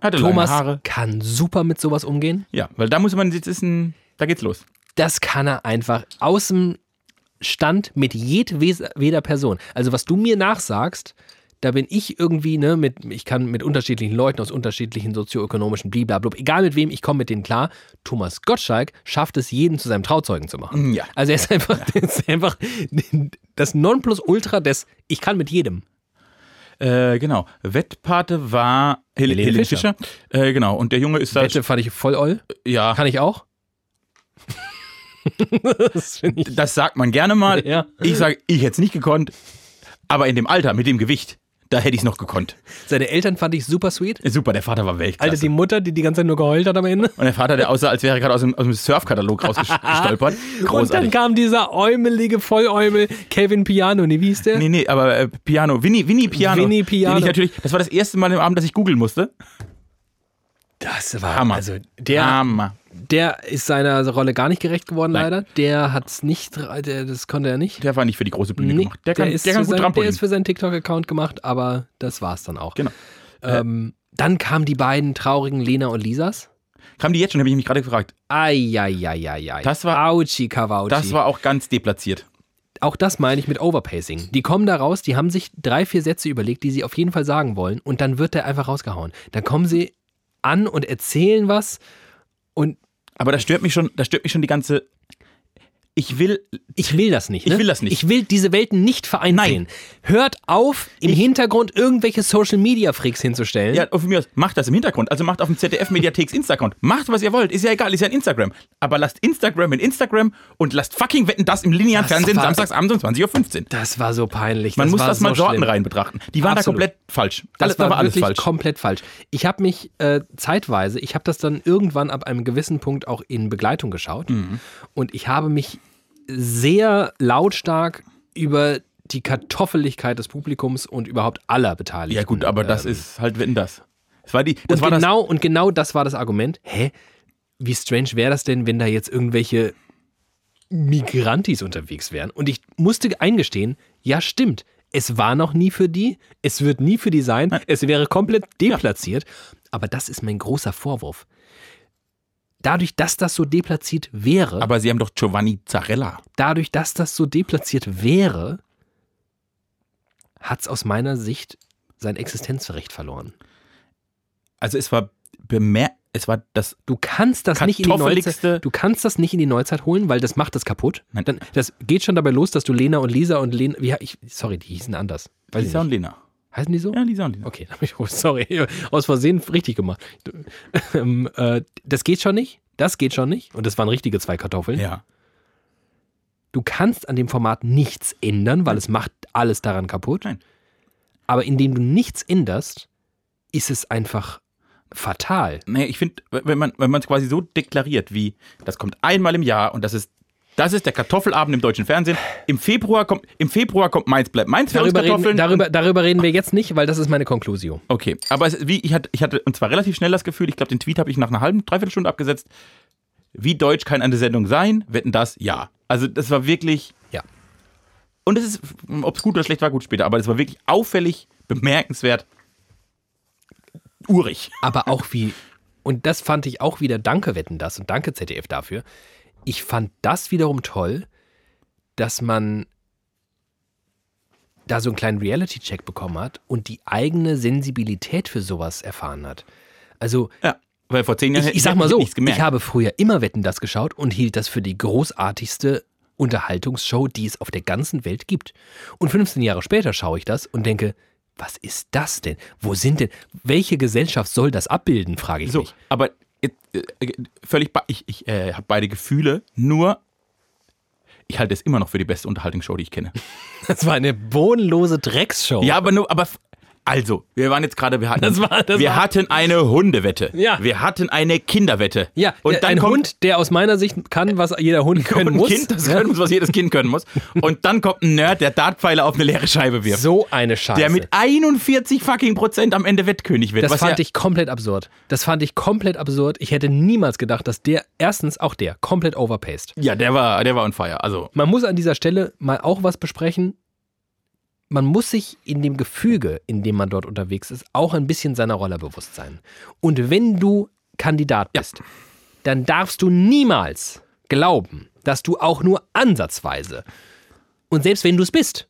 Hatte Thomas lange Haare. kann super mit sowas umgehen. Ja, weil da muss man, jetzt ist ein, da geht's los. Das kann er einfach aus dem Stand mit jedweder Person. Also was du mir nachsagst, da bin ich irgendwie, ne, mit, ich kann mit unterschiedlichen Leuten aus unterschiedlichen sozioökonomischen Bliblablub, egal mit wem, ich komme mit denen klar. Thomas Gottschalk schafft es, jeden zu seinem Trauzeugen zu machen. Ja. Also er ist einfach, er ist einfach das Nonplusultra des, ich kann mit jedem. Äh, genau. Wettpate war Hel Helene Helene, Fischer. Fischer. Äh, genau. Und der Junge ist da. Wette fand ich voll oll. Ja, Kann ich auch? das ich. das sagt man gerne mal. Ja. Ich sage, ich hätte es nicht gekonnt. Aber in dem Alter, mit dem Gewicht, da hätte ich es noch gekonnt. Seine Eltern fand ich super sweet. Super, der Vater war Weltklasse. Alter, die Mutter, die die ganze Zeit nur geheult hat am Ende. Und der Vater, der aussah, als wäre er gerade aus dem, aus dem Surfkatalog rausgestolpert. Und dann Großartig. kam dieser äumelige Volläumel Kevin Piano, nee, wie hieß der? Nee, nee, aber äh, Piano, Winnie, Winnie Piano. Winnie Piano. Den ich natürlich, das war das erste Mal im Abend, dass ich googeln musste. Das war Hammer. Also der, Hammer. Der ist seiner Rolle gar nicht gerecht geworden, Nein. leider. Der hat's nicht, der, das konnte er nicht. Der war nicht für die große Bühne Nee, gemacht. Der kann, ist der kann für gut sein, der ist für seinen TikTok-Account gemacht, aber das war's dann auch. Genau. Ähm, dann kamen die beiden traurigen Lena und Lisas. Kamen die jetzt schon, habe ich mich gerade gefragt. Eieieiei. Das war- Kawautschi. Das war auch ganz deplatziert. auch das meine ich mit Overpacing. Die kommen da raus, die haben sich drei, vier Sätze überlegt, die sie auf jeden Fall sagen wollen und dann wird der einfach rausgehauen. Dann kommen sie an und erzählen was und Aber da stört mich schon, da stört mich schon die ganze. Ich will, Ich will das nicht. Ne? Ich will das nicht. Ich will diese Welten nicht vereint Nein. Hört auf, im Ich- Hintergrund irgendwelche Social Media Freaks hinzustellen. ja, von mir aus, macht das im Hintergrund. Also macht auf dem ZDF-Mediatheks Insta-Account. Macht, was ihr wollt. Ist ja egal, ist ja ein Instagram. Aber lasst Instagram in Instagram und lasst fucking wetten das im linearen Das Fernsehen war- samstags abends um 20.15 Uhr. Das war so peinlich. Man muss war das mal so Sorten rein betrachten. Die waren Absolut. da komplett falsch. Das Alles, war war alles falsch. komplett falsch. Ich habe mich äh, zeitweise, ich habe das dann irgendwann ab einem gewissen Punkt auch in Begleitung geschaut Mhm. und ich habe mich sehr lautstark über die Kartoffeligkeit des Publikums und überhaupt aller Beteiligten. Ja gut, aber das ähm, ist halt wetten das. Das war die, das und war das. genau und genau das war das Argument. Hä? Wie strange wäre das denn, wenn da jetzt irgendwelche Migrantis unterwegs wären? Und ich musste eingestehen, ja stimmt. Es war noch nie für die, es wird nie für die sein, es wäre komplett deplatziert. Aber das ist mein großer Vorwurf. Dadurch, dass das so deplatziert wäre, Aber sie haben doch Giovanni Zarella. dadurch, dass das so deplatziert wäre, hat es aus meiner Sicht sein Existenzrecht verloren. Also es war bemerkt, es war das Du kannst das nicht in die Neuzeit, du kannst das nicht in die Neuzeit holen, weil das macht das kaputt. Nein. Dann, das geht schon dabei los, dass du Lena und Lisa und Lena, wie, ich, sorry, die hießen anders. Weiß Lisa und. Lena. Heißen die so? Ja, Lisa und Lena. Okay, ich, oh, sorry, aus Versehen richtig gemacht. Ähm, äh, das geht schon nicht, das geht schon nicht. Und das waren richtige zwei Kartoffeln. Ja. Du kannst an dem Format nichts ändern, weil es macht alles daran kaputt. Nein. Aber indem du nichts änderst, ist es einfach fatal. Naja, ich finde, wenn man wenn man es quasi so deklariert, wie das kommt einmal im Jahr und das ist das ist der Kartoffelabend im deutschen Fernsehen. Im Februar kommt im Februar kommt Mainz bleibt Mainz Darüber reden, darüber, darüber reden wir jetzt nicht, weil das ist meine Konklusion. Okay, aber es, wie ich hatte, ich hatte und zwar relativ schnell das Gefühl, ich glaube, den Tweet habe ich nach einer halben, dreiviertel Stunde abgesetzt. Wie deutsch kann eine Sendung sein? Wetten das? Ja. Also das war wirklich Ja. und es ist, ob es gut oder schlecht war, gut später, aber es war wirklich auffällig, bemerkenswert, urig. Aber auch wie, und das fand ich auch wieder, danke Wetten das und danke ZDF dafür. Ich fand das wiederum toll, dass man da so einen kleinen Reality-Check bekommen hat und die eigene Sensibilität für sowas erfahren hat. Also, Ja, weil vor zehn Jahren ich, ich sag mal so, ich habe früher immer Wetten das geschaut und hielt das für die großartigste Unterhaltungsshow, die es auf der ganzen Welt gibt. Und 15 Jahre später schaue ich das und denke, was ist das denn? Wo sind denn, welche Gesellschaft soll das abbilden, frage ich So, mich. aber völlig, be- ich, ich äh, habe beide Gefühle, nur ich halte es immer noch für die beste Unterhaltungsshow, die ich kenne. Das war eine bodenlose Drecksshow. Ja, aber nur, aber also, wir waren jetzt gerade, wir hatten, Das war- das wir war- hatten eine Hundewette. Ja. Wir hatten eine Kinderwette. Ja, und dann ein kommt Hund, der aus meiner Sicht kann, was jeder Hund können ein muss. Kind, das Ja. können muss, was jedes Kind können muss. Und dann kommt ein Nerd, der Dartpfeile auf eine leere Scheibe wirft. So eine Scheiße. Der mit 41 fucking Prozent am Ende Wettkönig wird. das fand ja, ich komplett absurd. Das fand ich komplett absurd. Ich hätte niemals gedacht, dass der, erstens auch der, komplett overpaced. Ja, der war, der war on fire. Also, Man muss an dieser Stelle mal auch was besprechen. Man muss sich in dem Gefüge, in dem man dort unterwegs ist, auch ein bisschen seiner Rolle bewusst sein. Und wenn du Kandidat bist, dann darfst du niemals glauben, dass du auch nur ansatzweise, und selbst wenn du es bist,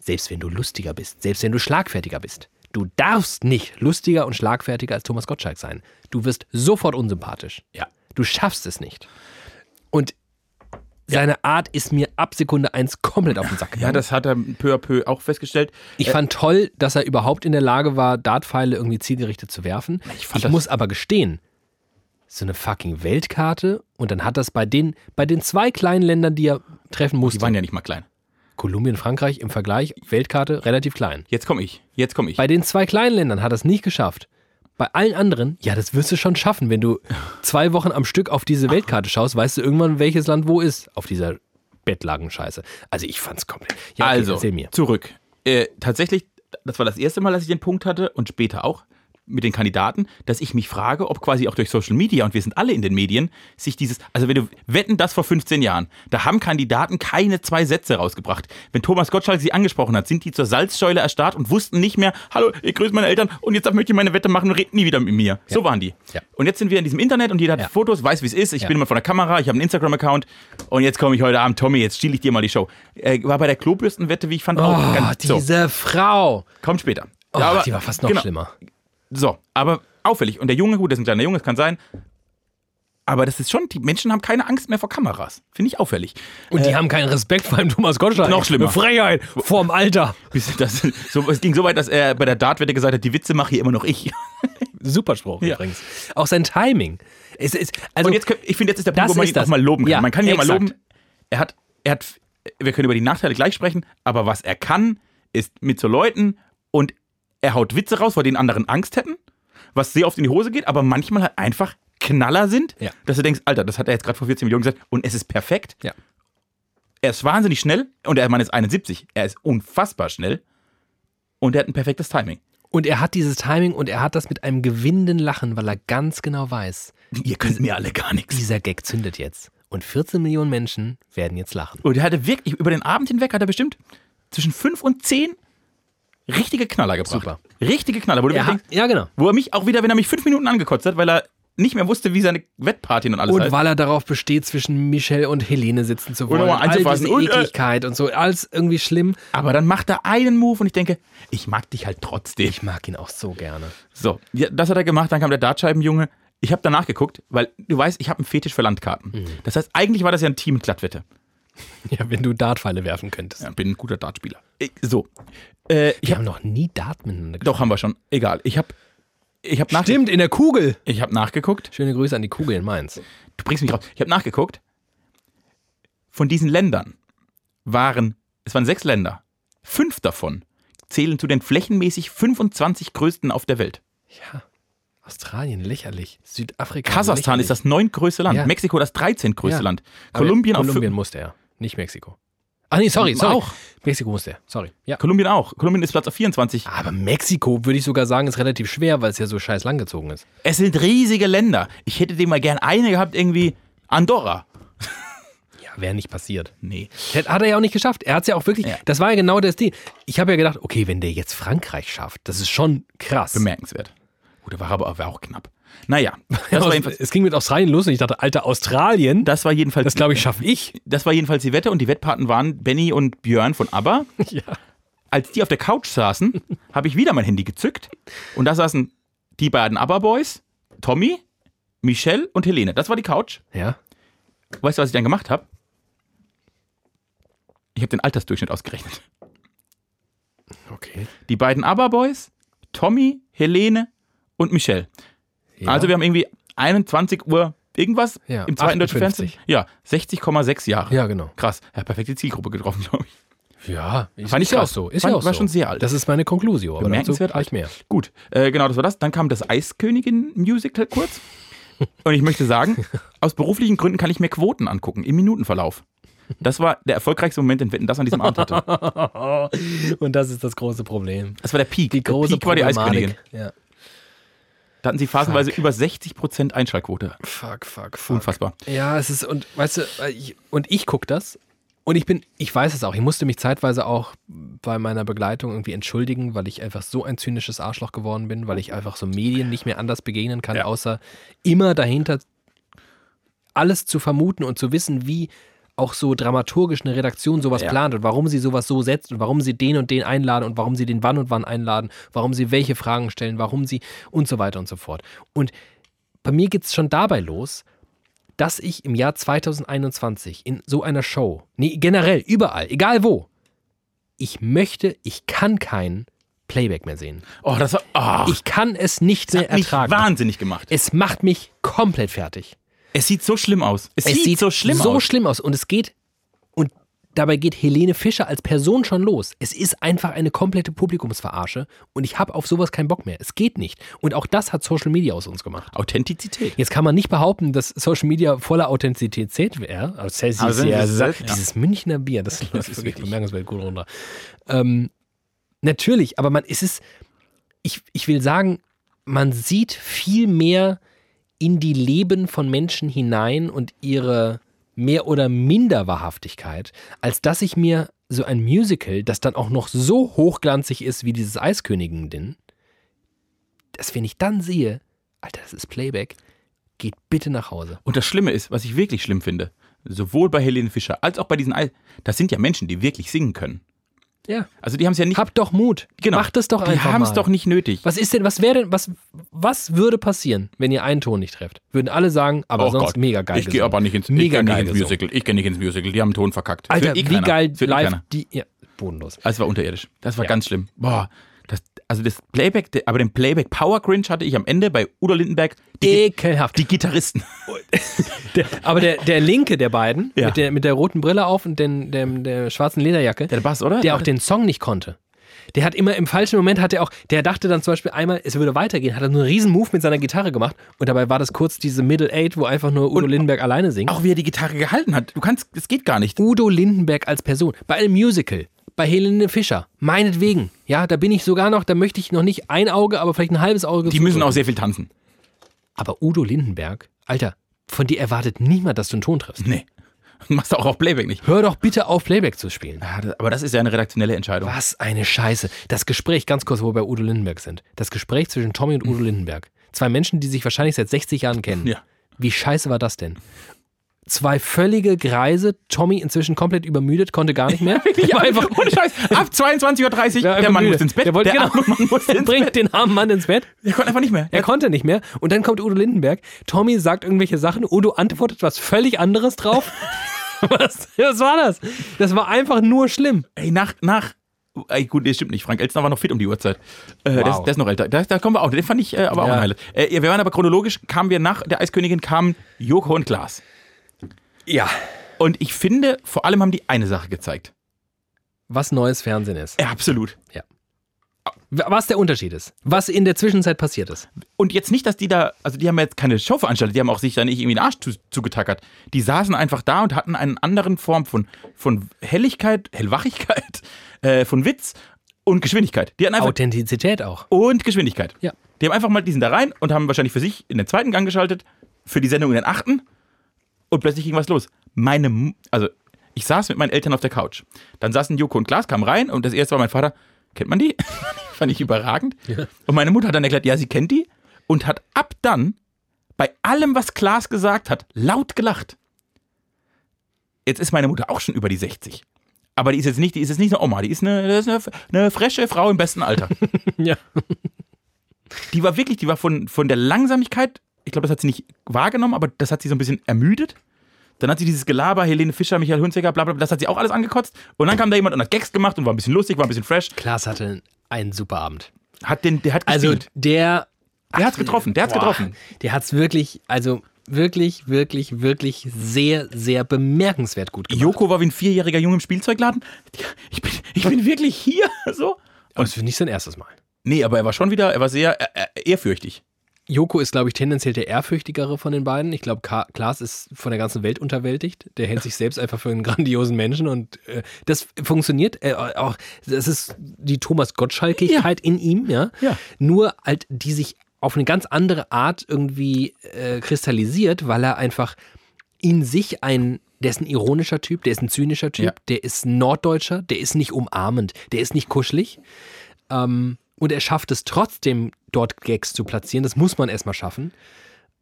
selbst wenn du lustiger bist, selbst wenn du schlagfertiger bist, du darfst nicht lustiger und schlagfertiger als Thomas Gottschalk sein. Du wirst sofort unsympathisch. ja. Du schaffst es nicht. Und seine Art ist mir ab Sekunde eins komplett auf den Sack Ja, gegangen. das hat er peu à peu auch festgestellt. ich fand toll, dass er überhaupt in der Lage war, Dartpfeile irgendwie zielgerichtet zu werfen. Ich Ich, fand das- muss aber gestehen, so eine fucking Weltkarte und dann hat das bei den, bei den zwei kleinen Ländern, die er treffen Die musste, waren ja nicht mal klein. Kolumbien, Frankreich im Vergleich, Weltkarte relativ klein. Jetzt komme ich. Jetzt komme ich. Bei den zwei kleinen Ländern hat er es nicht geschafft. Bei allen anderen, ja, das wirst du schon schaffen. Wenn du zwei Wochen am Stück auf diese Weltkarte schaust, weißt du irgendwann, welches Land wo ist auf dieser Bettlagenscheiße. Also ich fand's komplett. Ja, okay, also, erzähl mir. zurück. Äh, tatsächlich, das war das erste Mal, dass ich den Punkt hatte und später auch mit den Kandidaten, dass ich mich frage, ob quasi auch durch Social Media, und wir sind alle in den Medien, sich dieses, also wenn du wetten das vor 15 Jahren, da haben Kandidaten keine zwei Sätze rausgebracht. Wenn Thomas Gottschalk sie angesprochen hat, sind die zur Salzsäule erstarrt und wussten nicht mehr, hallo, ich grüße meine Eltern und jetzt möchte ich meine Wette machen und redet nie wieder mit mir. So waren die. Ja. Und jetzt sind wir in diesem Internet und jeder hat Ja. Fotos, weiß, wie es ist. Ich Ja. bin immer vor der Kamera, ich habe einen Instagram-Account und jetzt komme ich heute Abend, Tommy, jetzt stiel ich dir mal die Show. Äh, war bei der Klobürstenwette, wie ich fand, auch Oh, ganz, so, diese Frau. kommt später. Oh, Ja, aber- die war fast noch genau. schlimmer. So, aber auffällig. Und der Junge, gut, das ist ein kleiner Junge, das kann sein. aber das ist schon, die Menschen haben keine Angst mehr vor Kameras. Finde ich auffällig. Und die haben keinen Respekt vor dem Thomas Gottschalk. Noch schlimmer. Eine Frechheit vorm Alter. Das, so, es ging so weit, dass er bei der Dartwette gesagt hat, die Witze mache hier immer noch ich. Super Spruch Ja. übrigens. Auch sein Timing. Es ist, also, Und jetzt, ich finde, jetzt ist der Punkt, wo man ihn das. auch mal loben kann. Ja, man kann ihn ja mal exakt. loben. Er hat, er hat, wir können über die Nachteile gleich sprechen, aber was er kann, ist mit so Leuten und er haut Witze raus, vor denen anderen Angst hätten, was sehr oft in die Hose geht, aber manchmal halt einfach Knaller sind, Ja. dass du denkst, Alter, das hat er jetzt gerade vor 14 Millionen gesagt und es ist perfekt. Ja. Er ist wahnsinnig schnell und der Mann ist 71. Er ist unfassbar schnell und er hat ein perfektes Timing. und er hat dieses Timing und er hat das mit einem gewinnenden Lachen, weil er ganz genau weiß, Ihr könnt mir alle gar nichts. dieser Gag zündet jetzt. Und 14 Millionen Menschen werden jetzt lachen. Und er hatte wirklich, über den Abend hinweg hat er bestimmt zwischen 5 und 10 richtige Knaller gebracht. Super. Richtige Knaller, wo du Er hat, denkst, ja, genau. wo er mich auch wieder, wenn er mich fünf Minuten angekotzt hat, weil er nicht mehr wusste, wie seine Wettpartien und alles Und heißt. weil er darauf besteht, zwischen Michelle und Helene sitzen zu wollen. nochmal all einzufassen. diese Und, äh, Ekligkeit und so. Alles irgendwie schlimm. Aber dann macht er einen Move und ich denke, ich mag dich halt trotzdem. Ich mag ihn auch so gerne. So, ja, das hat er gemacht, dann kam der Dartscheibenjunge. Ich habe danach geguckt, weil du weißt, ich habe einen Fetisch für Landkarten. Mhm. Das heißt, eigentlich war das ja ein Team mit Glattwette. Ja, wenn du Dartpfeile werfen könntest. Ja, bin ein guter Dartspieler. Ich, so. Äh, ich Wir hab, haben noch nie Dart miteinander gespielt. doch, haben wir schon. Egal. Ich habe ich hab, Stimmt, in der Kugel. ich hab nachgeguckt. Schöne Grüße an die Kugel in Mainz. Du bringst mich raus. Ich habe nachgeguckt. Von diesen Ländern waren, es waren sechs Länder. Fünf davon zählen zu den flächenmäßig 25 größten auf der Welt. Ja. Australien, lächerlich. Südafrika. Kasachstan ist das neuntgrößte Land. Ja. Mexiko das 13. größte Ja. Land. Aber Kolumbien, auf Kolumbien musste er, nicht Mexiko. Ach nee, sorry, sorry. Auch. Mexiko musste er, sorry. Ja. Kolumbien auch. Kolumbien ist Platz auf 24. Aber Mexiko, würde ich sogar sagen, ist relativ schwer, weil es ja so scheiß langgezogen ist. Es sind riesige Länder. Ich hätte dem mal gern eine gehabt, irgendwie Andorra. Ja, wäre nicht passiert. Nee. Hat hat er ja auch nicht geschafft. Er hat es ja auch wirklich, Ja. das war ja genau das Ding. Ich habe ja gedacht, okay, wenn der jetzt Frankreich schafft, das ist schon krass. Bemerkenswert. Gut, der war aber auch knapp. Naja, das war jedenfalls, es ging mit Australien los und ich dachte, Alter, Australien, das, das war jedenfalls, glaube ich, schaffe ich. das war jedenfalls die Wette und die Wettpaten waren Benny und Björn von ABBA. Ja. Als die auf der Couch saßen, habe ich wieder mein Handy gezückt und da saßen die beiden ABBA-Boys, Tommy, Michelle und Helene. Das war die Couch. Ja. Weißt du, was ich dann gemacht habe? Ich habe den Altersdurchschnitt ausgerechnet. Okay. Die beiden ABBA-Boys, Tommy, Helene und Michelle. Ja. Also wir haben irgendwie 21 Uhr irgendwas Ja, im zweiten deutschen 58. Fernsehen. Ja, 60,6 Jahre. Ja, genau. Krass. Ja, perfekte Zielgruppe getroffen, glaube ich. Ja, ist, Fand ich ja auch so. Ist Fand- ja auch war so. schon sehr alt. Das ist meine Konklusion. Aber Bemerkenswert alt. mehr. Gut, äh, genau, das war das. Dann kam das Eiskönigin-Musical kurz. Und ich möchte sagen, aus beruflichen Gründen kann ich mir Quoten angucken im Minutenverlauf. Das war der erfolgreichste Moment, den Wetten das an diesem Abend hatte. Und das ist das große Problem. Das war der Peak. Die große der Peak war die. Eiskönigin. Ja. Da hatten sie phasenweise über 60% Einschaltquote. Fuck, fuck, fuck. Unfassbar. Ja, es ist, und weißt du, ich, und ich gucke das und ich bin, ich weiß es auch, ich musste mich zeitweise auch bei meiner Begleitung irgendwie entschuldigen, weil ich einfach so ein zynisches Arschloch geworden bin, weil ich einfach so Medien nicht mehr anders begegnen kann, Ja. außer immer dahinter alles zu vermuten und zu wissen, wie auch so dramaturgisch eine Redaktion sowas Ja. plant und warum sie sowas so setzt und warum sie den und den einladen und warum sie den wann und wann einladen, warum sie welche Fragen stellen, warum sie und so weiter und so fort. Und bei mir geht es schon dabei los, dass ich im Jahr 2021 in so einer Show, nee, generell, überall, egal wo, ich möchte, ich kann kein Playback mehr sehen. Oh, das war. Oh, Ich kann es nicht mehr hat mich ertragen. wahnsinnig gemacht. Es macht mich komplett fertig. Es sieht so schlimm aus. Es, sieht, so schlimm so aus. schlimm aus. Und es geht, und dabei geht Helene Fischer als Person schon los. Es ist einfach eine komplette Publikumsverarsche und ich habe auf sowas keinen Bock mehr. Es geht nicht. Und auch das hat Social Media aus uns gemacht. Authentizität. Jetzt kann man nicht behaupten, dass Social Media voller Authentizität wäre. Also, das Also, ja, ja, ja. Dieses Münchner Bier, das, das ist wirklich bemerkenswert gut runter. Ähm, natürlich, aber man, es ist, ich, ich will sagen, man sieht viel mehr in die Leben von Menschen hinein und ihre mehr oder minder Wahrhaftigkeit, als dass ich mir so ein Musical, das dann auch noch so hochglanzig ist wie dieses Eiskönigin-Ding, dass wenn ich dann sehe, Alter, das ist Playback, geht bitte nach Hause. Und das Schlimme ist, was ich wirklich schlimm finde, sowohl bei Helene Fischer als auch bei diesen Ei, das sind ja Menschen, die wirklich singen können. Ja. Also die haben es ja nicht. Hab doch Mut. genau. Macht es doch Die einfach haben es doch nicht nötig. Was ist denn, was wäre denn, was, was würde passieren, wenn ihr einen Ton nicht trefft? Würden alle sagen, aber Oh sonst Gott. mega geil. Ich gehe aber nicht ins, ich mega nicht geil ins gesungen. Musical. Ich gehe nicht ins Musical. Die haben einen Ton verkackt. Alter, Das eh wie geil Das eh live die. Ja, bodenlos. Also es war unterirdisch. Das war Ja. ganz schlimm. Boah. Also das Playback, aber den Playback Power Cringe hatte ich am Ende bei Udo Lindenberg. Die, Ekelhaft. die Gitarristen. Der, aber der, der linke der beiden, Ja. mit, der, mit der roten Brille auf und den, dem, der schwarzen Lederjacke, Der Bass, oder? der auch den Song nicht konnte. Der hat immer im falschen Moment hat er auch, der dachte dann zum Beispiel einmal, es würde weitergehen, hat er einen riesen Move mit seiner Gitarre gemacht und dabei war das kurz diese Middle Eight, wo einfach nur Udo Lindenberg alleine singt. Auch wie er die Gitarre gehalten hat. Du kannst, das geht gar nicht. Udo Lindenberg als Person. Bei einem Musical, bei Helene Fischer, meinetwegen. Ja, da bin ich sogar noch, da möchte ich noch nicht ein Auge, aber vielleicht ein halbes Auge. Die müssen auch sehr viel tanzen. Aber Udo Lindenberg, Alter, von dir erwartet niemand, dass du einen Ton triffst. Nee. Machst du auch auf Playback nicht. Hör doch bitte auf, Playback zu spielen. Ja, das, aber das ist ja eine redaktionelle Entscheidung. Was eine Scheiße. Das Gespräch, ganz kurz, wo wir bei Udo Lindenberg sind. Das Gespräch zwischen Tommy und Udo Lindenberg. Zwei Menschen, die sich wahrscheinlich seit 60 Jahren kennen. Ja. Wie scheiße war das denn? Zwei völlige Greise, Tommy inzwischen komplett übermüdet, konnte gar nicht mehr. Der war einfach, Ohne Scheiß. Ab 22.30 Uhr, der der Mann müde. muss ins Bett. Der, wollte, genau, arme Mann muss der ins bringt Bett. den armen Mann ins Bett. Der konnte einfach nicht mehr. Er konnte nicht mehr. Und dann kommt Udo Lindenberg. Tommy sagt irgendwelche Sachen. Udo antwortet was völlig anderes drauf. was, was war das? Das war einfach nur schlimm. Ey, nach, nach. Ey, gut, das stimmt nicht. Frank Elstner war noch fit um die Uhrzeit. Äh, der, Wow. ist, der ist noch älter. Da, da kommen wir auch. Den fand ich äh, aber auch Ja. ein Highlight. Äh, wir waren aber chronologisch, kamen wir nach der Eiskönigin, kamen Joko und Klaas. Ja. Und ich finde, vor allem haben die eine Sache gezeigt. Was neues Fernsehen ist. Ja, absolut. Was der Unterschied ist. Was in der Zwischenzeit passiert ist. Und jetzt nicht, dass die da, also die haben jetzt keine Show veranstaltet, die haben auch sich da nicht irgendwie den Arsch zu, zugetackert. Die saßen einfach da und hatten einen anderen Form von, von Helligkeit, Hellwachigkeit, äh, von Witz und Geschwindigkeit. Die hatten einfach Authentizität auch. und Geschwindigkeit. Ja. Die haben einfach mal diesen da rein und haben wahrscheinlich für sich in den zweiten Gang geschaltet, für die Sendung in den achten und plötzlich ging was los. Meine, M- also ich saß mit meinen Eltern auf der Couch. Dann saßen Joko und Klaas, kamen rein und das erste war mein Vater, kennt man die? Fand ich überragend. Und meine Mutter hat dann erklärt, ja, sie kennt die und hat ab dann bei allem, was Klaas gesagt hat, laut gelacht. Jetzt ist meine Mutter auch schon über die 60. Aber die ist jetzt nicht, die ist jetzt nicht eine Oma, die ist eine, ist eine, eine frische Frau im besten Alter. Ja. Die war wirklich, die war von, von der Langsamkeit, ich glaube, das hat sie nicht wahrgenommen, aber das hat sie so ein bisschen ermüdet. Dann hat sie dieses Gelaber, Helene Fischer, Michael Hunziker, bla bla, bla, das hat sie auch alles angekotzt. Und dann kam da jemand und hat Gags gemacht und war ein bisschen lustig, war ein bisschen fresh. Klaas hatte einen super Abend. Hat den, der hat Also gespielt. der. der hat's getroffen, der hat's Boah, getroffen. Der hat's wirklich, also wirklich, wirklich, wirklich sehr, sehr bemerkenswert gut gemacht. Joko war wie ein vierjähriger Junge im Spielzeugladen. Ich bin, ich bin wirklich hier, so. Und das ist nicht sein erstes Mal. Nee, aber er war schon wieder, er war sehr äh, äh, ehrfürchtig. Joko ist, glaube ich, tendenziell der ehrfürchtigere von den beiden. Ich glaube, Klaas ist von der ganzen Welt unterwältigt. Der hält sich selbst einfach für einen grandiosen Menschen und äh, das funktioniert. Äh, auch, das ist die Thomas Gottschalkigkeit in ihm, ja. Ja. Nur halt, die sich auf eine ganz andere Art irgendwie äh, kristallisiert, weil er einfach in sich ein, der ist ein ironischer Typ, der ist ein zynischer Typ, Ja. der ist ein Norddeutscher, der ist nicht umarmend, der ist nicht kuschelig. Ähm, und er schafft es trotzdem, dort Gags zu platzieren. Das muss man erstmal schaffen.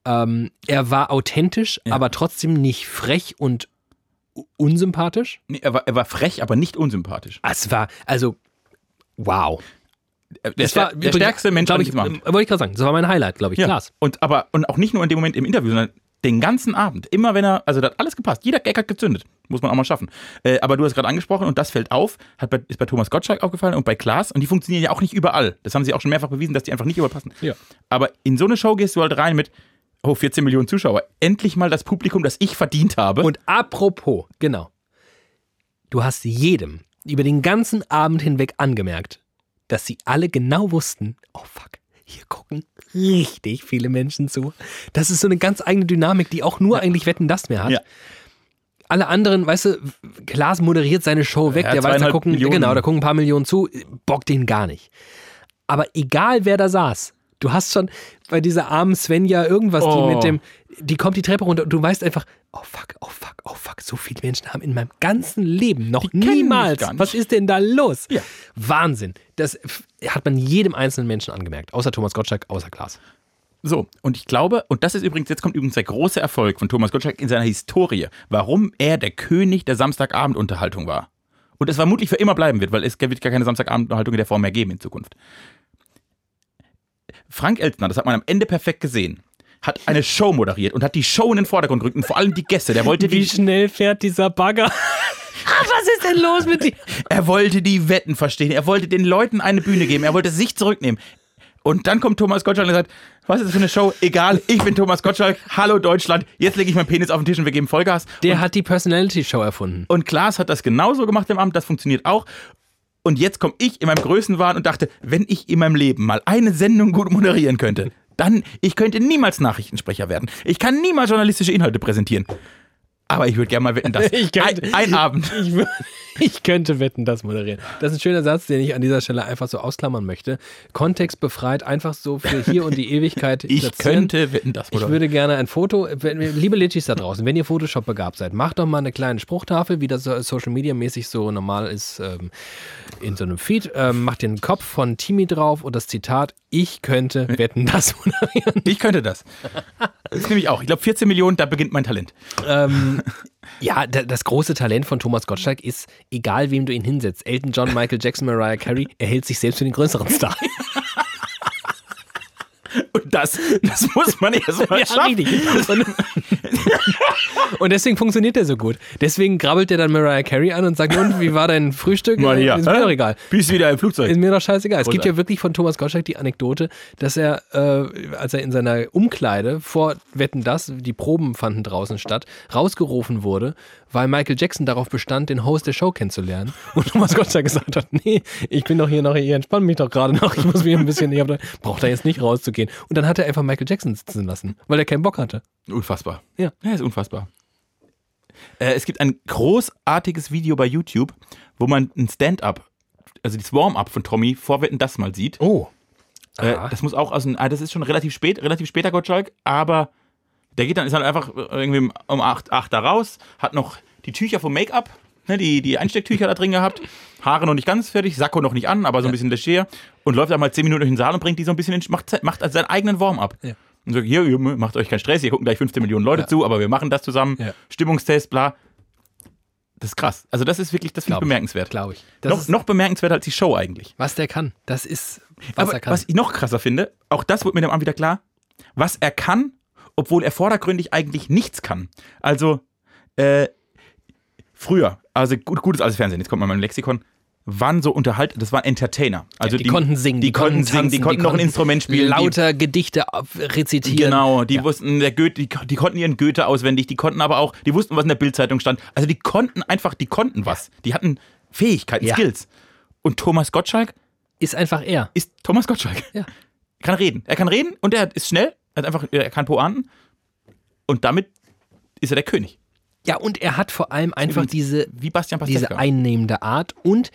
Ähm, er war authentisch, Ja. aber trotzdem nicht frech und unsympathisch. Nee, er, war, er war frech, aber nicht unsympathisch. Es war, also, wow. Der, Das war der übrigens, stärkste Mensch glaub an ich, äh, Wollte ich gerade sagen, das war mein Highlight, glaube ich. Ja. Klaas. Und, aber, und auch nicht nur in dem Moment im Interview, sondern den ganzen Abend. Immer wenn er, also da hat alles gepasst. Jeder Gag hat gezündet. Muss man auch mal schaffen. Äh, aber du hast gerade angesprochen und das fällt auf, hat bei, ist bei Thomas Gottschalk aufgefallen und bei Klaas. Und die funktionieren ja auch nicht überall. Das haben sie auch schon mehrfach bewiesen, dass die einfach nicht überall passen. Ja. Aber in so eine Show gehst du halt rein mit, oh, 14 Millionen Zuschauer. Endlich mal das Publikum, das ich verdient habe. Und apropos, genau. Du hast jedem über den ganzen Abend hinweg angemerkt, dass sie alle genau wussten, oh fuck, hier gucken richtig viele Menschen zu. Das ist so eine ganz eigene Dynamik, die auch nur eigentlich Wetten das mehr hat. Ja. Alle anderen, weißt du, Klaas moderiert seine Show weg, Ja, der weiß, da gucken, Millionen. genau, da gucken ein paar Millionen zu, bockt den gar nicht. Aber egal wer da saß, du hast schon bei dieser armen Svenja irgendwas, die Oh. mit dem, die kommt die Treppe runter und du weißt einfach, oh fuck, oh fuck, oh fuck, so viele Menschen haben in meinem ganzen Leben noch mich niemals. Was ist denn da los? Ja. Wahnsinn. Das hat man jedem einzelnen Menschen angemerkt, außer Thomas Gottschalk, außer Klaas. So, und ich glaube, und das ist übrigens, jetzt kommt übrigens der große Erfolg von Thomas Gottschalk in seiner Historie, warum er der König der Samstagabendunterhaltung war. Und es vermutlich für immer bleiben wird, weil es wird gar keine Samstagabendunterhaltung in der Form mehr geben in Zukunft. Frank Elstner, das hat man am Ende perfekt gesehen, hat eine Show moderiert und hat die Show in den Vordergrund gerückt und vor allem die Gäste. Der wollte Wie die, schnell fährt dieser Bagger? Ah, Was ist denn los mit dir? er wollte die Wetten verstehen. Er wollte den Leuten eine Bühne geben. Er wollte sich zurücknehmen. Und dann kommt Thomas Gottschalk und sagt, was ist das für eine Show? Egal, ich bin Thomas Gottschalk. Hallo Deutschland. Jetzt lege ich meinen Penis auf den Tisch und wir geben Vollgas. Der hat die Personality Show erfunden. Und Klaas hat das genauso gemacht im Amt, das funktioniert auch. Und jetzt komme ich in meinem Größenwahn und dachte, wenn ich in meinem Leben mal eine Sendung gut moderieren könnte, dann, ich könnte niemals Nachrichtensprecher werden. Ich kann niemals journalistische Inhalte präsentieren. Aber ich würde gerne mal wetten, dass Ich könnte- ein, ein Abend. Ich, wür- ich könnte wetten, das moderieren. Das ist ein schöner Satz, den ich an dieser Stelle einfach so ausklammern möchte. Kontext befreit, einfach so für hier und die Ewigkeit. Ich platzieren. könnte wetten, das Ich moderieren. würde gerne ein Foto, wenn, liebe Litchis da draußen, wenn ihr Photoshop begabt seid, macht doch mal eine kleine Spruchtafel, wie das so Social Media mäßig so normal ist ähm, in so einem Feed. Ähm, macht den Kopf von Timi drauf und das Zitat, ich könnte wetten, das moderieren. Ich könnte das. Das nehme ich auch. Ich glaube, 14 Millionen, da beginnt mein Talent. ähm, ja, da- das große Talent von Thomas Gottschalk ist, egal wem du ihn hinsetzt, Elton John, Michael Jackson, Mariah Carey, er hält sich selbst für den größeren Star. Und das, das muss man erstmal Ja, schaffen. Und, und deswegen funktioniert er so gut. Deswegen grabbelt er dann Mariah Carey an und sagt, und wie war dein Frühstück? Mal hier. Ist mir doch egal. Bist wieder im Flugzeug. Ist mir doch scheißegal. Es gibt ja wirklich von Thomas Gottschalk die Anekdote, dass er, äh, als er in seiner Umkleide vor Wetten das, die Proben fanden draußen statt, rausgerufen wurde, weil Michael Jackson darauf bestand, den Host der Show kennenzulernen. Und Thomas Gottschalk gesagt hat, nee, ich bin doch hier noch, ich entspanne mich doch gerade noch, ich muss mich ein bisschen, ich da- braucht da jetzt nicht rauszugehen. Und dann hat er einfach Michael Jackson sitzen lassen, weil er keinen Bock hatte. Unfassbar. Ja. Ja, ist unfassbar. Äh, es gibt ein großartiges Video bei YouTube, wo man ein Stand-up, also das Warm-up von Tommy vor Wetten das mal sieht. Oh. Äh, das muss auch aus dem, ah, das ist schon relativ spät, relativ später Gottschalk, aber der geht dann, ist dann einfach irgendwie um 8, 8 da raus, hat noch die Tücher vom Make-up, ne, die, die Einstecktücher da drin gehabt, Haare noch nicht ganz fertig, Sakko noch nicht an, aber so ein bisschen leger und läuft dann mal 10 Minuten durch den Saal und bringt die so ein bisschen, in, macht, macht also seinen eigenen Warm-up. Ja. Und sagt, hier, macht euch keinen Stress, hier gucken gleich 15 Millionen Leute Ja. zu, aber wir machen das zusammen, Ja. Stimmungstest, bla. Das ist krass. Also das ist wirklich, das finde ich bemerkenswert. Glaube ich. Das Noch, noch bemerkenswerter als die Show eigentlich. was der kann. Das ist, was Aber er kann. was ich noch krasser finde, auch das wird mir dann wieder klar, was er kann, obwohl er vordergründig eigentlich nichts kann. Also, äh, früher, also gut, gutes altes Fernsehen, jetzt kommt mal mein Lexikon, waren so unterhalten, das waren Entertainer. Also die, konnten singen, die, konnten singen, die tanzen, konnten noch ein Instrument spielen. Lauter Gedichte Die, rezitieren. genau, die wussten, der Goethe, die, die konnten ihren Goethe auswendig, die konnten aber auch, die wussten, was in der Bildzeitung stand. Also die konnten einfach, die konnten was. Die hatten Fähigkeiten, Ja. Skills. Und Thomas Gottschalk Ist einfach er. ist Thomas Gottschalk. Ja. Er kann reden. Er kann reden und er ist schnell. Er, hat einfach, er kann Pointen. Und damit ist er der König. Ja, und er hat vor allem einfach diese, Wie Bastian diese einnehmende Art und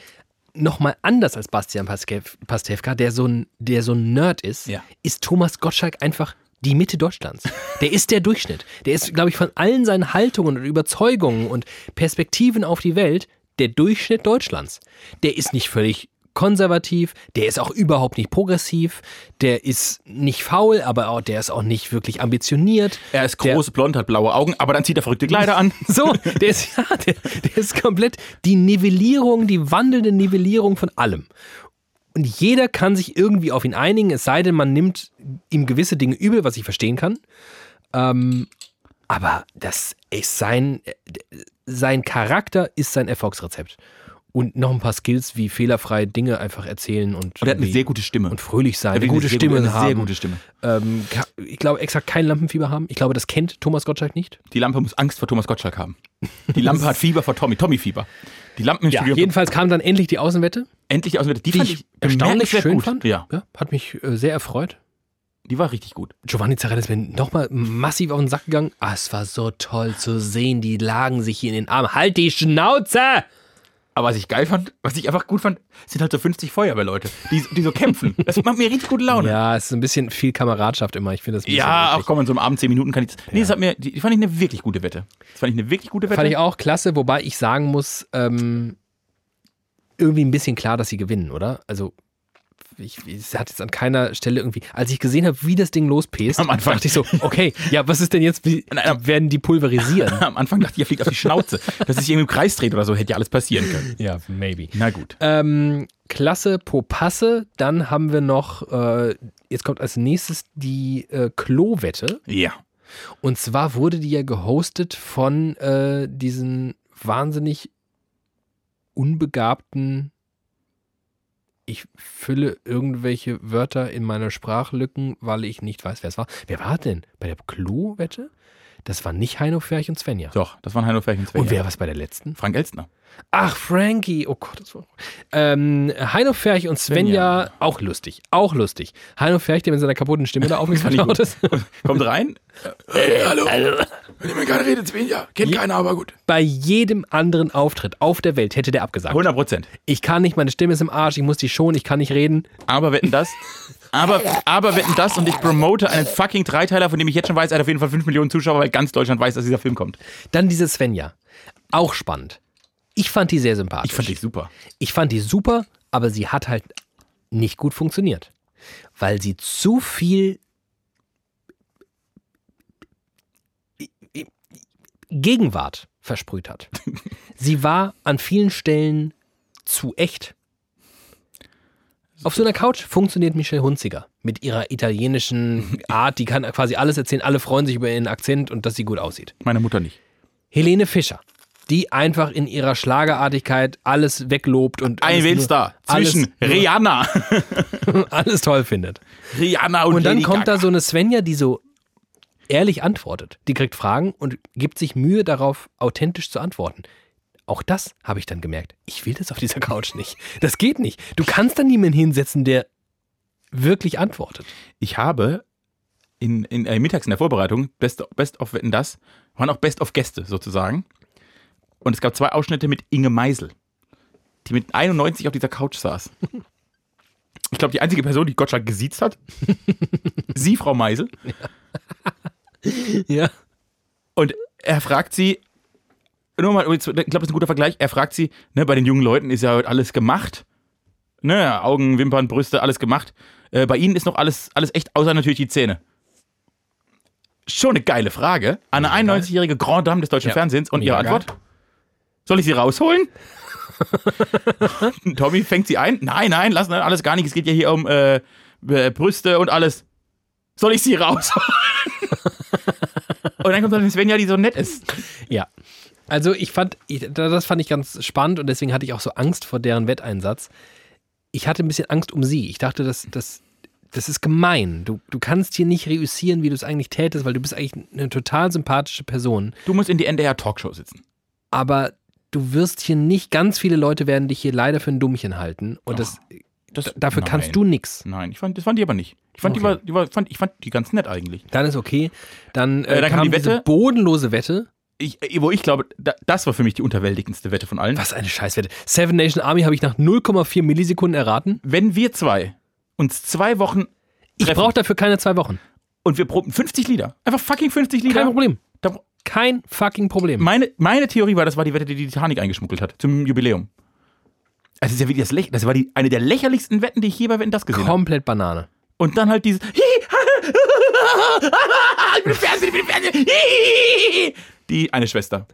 nochmal anders als Bastian Pastewka, der so ein, der so ein Nerd ist, Ja. ist Thomas Gottschalk einfach die Mitte Deutschlands. Der ist der Durchschnitt. Der ist, glaube ich, von allen seinen Haltungen und Überzeugungen und Perspektiven auf die Welt der Durchschnitt Deutschlands. Der ist nicht völlig konservativ, der ist auch überhaupt nicht progressiv, der ist nicht faul, aber auch, der ist auch nicht wirklich ambitioniert. er ist groß, blond, hat blaue Augen, aber dann zieht er verrückte Kleider an. So, der ist, ja, der, der ist komplett die Nivellierung, die wandelnde Nivellierung von allem. Und jeder kann sich irgendwie auf ihn einigen, es sei denn, man nimmt ihm gewisse Dinge übel, was ich verstehen kann. Ähm, aber das ist sein, äh, sein Charakter ist sein Erfolgsrezept. Und noch ein paar Skills wie fehlerfrei Dinge einfach erzählen und, Und er hat eine sehr gute Stimme. und fröhlich sein, eine gute sehr Stimme haben. Sehr gute Stimme. Ähm, ich glaube, exakt kein Lampenfieber haben. Ich glaube, das kennt Thomas Gottschalk nicht. Die Lampe muss Angst vor Thomas Gottschalk haben. Die Lampe hat Fieber vor Tommy, Tommy-Fieber. Die Lampen im Ja, Studio. jedenfand kam dann endlich die Außenwette. endlich aus Die, die fand ich ich erstaunlich schön gut. fand. Ja, hat mich äh, sehr erfreut. die war richtig gut. Giovanni Zarella ist mir nochmal massiv auf den Sack gegangen. Ah, es war so toll zu sehen. Die lagen sich hier in den Armen. Halt die Schnauze! Aber was ich geil fand, was ich einfach gut fand, sind halt so 50 Feuerwehrleute, die, die so kämpfen. Das macht mir richtig gute Laune. Ja, es ist ein bisschen viel Kameradschaft immer. Ich finde das ein Ja, auch eklig. komm, in so einem Abend 10 Minuten kann ich das. Nee, das hat mir, die, die fand ich eine wirklich gute Wette. Das fand ich eine wirklich gute Wette. Fand ich auch klasse, wobei ich sagen muss, ähm, irgendwie ein bisschen klar, dass sie gewinnen, oder? Also ich, es hat jetzt an keiner Stelle irgendwie, als ich gesehen habe, wie das Ding lospest, Am Anfang. dachte ich so, okay, ja, was ist denn jetzt, wie werden die pulverisieren? Am Anfang dachte ich, er fliegt auf die Schnauze. Dass sich irgendwie im Kreis dreht oder so, hätte ja alles passieren können. ja, maybe. Na gut. Ähm, Klasse Popasse, dann haben wir noch, äh, jetzt kommt als nächstes die äh, Klo-Wette. Ja. Und zwar wurde die ja gehostet von äh, diesen wahnsinnig unbegabten. Ich fülle irgendwelche Wörter in meine Sprachlücken, weil ich nicht weiß, wer es war. Wer war denn bei der Klo-Wette? Das war nicht Heino Ferch und Svenja. Doch, das waren Heino Ferchen Und wer war es bei der letzten? Frank Elstner. Ach, Frankie. Oh Gott, das war. Ähm, Heino Ferch und Svenja, Svenja. auch lustig. Auch lustig. Heino Ferch, der mit seiner kaputten Stimme da Fand ich aufgetaucht gut. ist. Kommt rein. Äh, hallo. Wenn ihr mir keine redet, Svenja. Kennt keiner, aber gut. Bei jedem anderen Auftritt auf der Welt hätte der abgesagt. 100 Prozent. Ich kann nicht, meine Stimme ist im Arsch, ich muss die schonen, ich kann nicht reden. Aber wetten das. Aber, aber wetten das und ich promote einen fucking Dreiteiler, von dem ich jetzt schon weiß, er hat auf jeden Fall 5 Millionen Zuschauer, weil ganz Deutschland weiß, dass dieser Film kommt. Dann diese Svenja. Auch spannend. Ich fand die sehr sympathisch. Ich fand dich super. Ich fand die super, aber sie hat halt nicht gut funktioniert. Weil sie zu viel Gegenwart versprüht hat. sie war an vielen Stellen zu echt. Auf so einer Couch funktioniert Michelle Hunziger mit ihrer italienischen Art. Die kann quasi alles erzählen. Alle freuen sich über ihren Akzent und dass sie gut aussieht. Meine Mutter nicht. Helene Fischer, die einfach in ihrer Schlagerartigkeit alles weglobt und Ein Weltstar zwischen alles, Rihanna. alles toll findet. Rihanna und, Und dann Lady kommt da Gaga. so eine Svenja, die so ehrlich antwortet. Die kriegt Fragen und gibt sich Mühe darauf, authentisch zu antworten. Auch das habe ich dann gemerkt. Ich will das auf dieser Couch nicht. Das geht nicht. Du kannst da niemanden hinsetzen, der wirklich antwortet. Ich habe in, in äh, mittags in der Vorbereitung Best, Best of Wetten das, waren auch Best of Gäste sozusagen. Und es gab zwei Ausschnitte mit Inge Meisel, die mit 91 auf dieser Couch saß. Ich glaube, die einzige Person, die Gottschalk gesiezt hat, sie, Frau Meisel. Ja. Und er fragt sie, nur mal, ich glaube, das ist ein guter Vergleich. Er fragt sie, ne, bei den jungen Leuten ist ja heute alles gemacht. Ne, Augen, Wimpern, Brüste, alles gemacht. Äh, bei ihnen ist noch alles, alles echt, außer natürlich die Zähne. Schon eine geile Frage an eine 91-jährige Grand Dame des deutschen Ja. Fernsehens. Und ihre Mega geil. Soll ich sie rausholen? Tommy fängt sie ein. Nein, nein, lass alles gar nicht. Es geht ja hier um äh, äh, Brüste und alles. Soll ich sie rausholen? und dann kommt dann Svenja, die so nett ist. Ja. Also ich fand, das fand ich ganz spannend und deswegen hatte ich auch so Angst vor deren Wetteinsatz. Ich hatte ein bisschen Angst um sie. Ich dachte, das, das, das ist gemein. Du, du kannst hier nicht reüssieren, wie du es eigentlich tätest, weil du bist eigentlich eine total sympathische Person. Du musst in die NDR Talkshow sitzen. Aber du wirst hier nicht, ganz viele Leute werden dich hier leider für ein Dummchen halten. Und das, Das, dafür nein. kannst du nichts. Nein, ich fand, das fand die aber nicht. Ich fand, die Okay. war, die war, fand, ich fand die ganz nett eigentlich. Dann ist okay. Dann, äh, Äh, dann kam kam die diese Wette. bodenlose Wette. Ich, äh, wo ich glaube, da, das war für mich die unterwältigendste Wette von allen. Was eine Scheißwette. Seven Nation Army habe ich nach 0,4 Millisekunden erraten. Wenn wir zwei uns zwei Wochen Ich treffen brauche dafür keine zwei Wochen. und wir proben 50 Lieder, einfach fucking 50 Lieder. Kein Problem. Da, Kein fucking Problem. meine, meine Theorie war, das war die Wette, die die Titanic eingeschmuggelt hat zum Jubiläum. Also das ist ja wirklich das, Läch das war die, eine der lächerlichsten Wetten, die ich je bei Wetten das gesehen habe. Komplett Banane. Und dann halt dieses ich bin im Fernsehen, ich bin im Fernsehen. Die eine Schwester.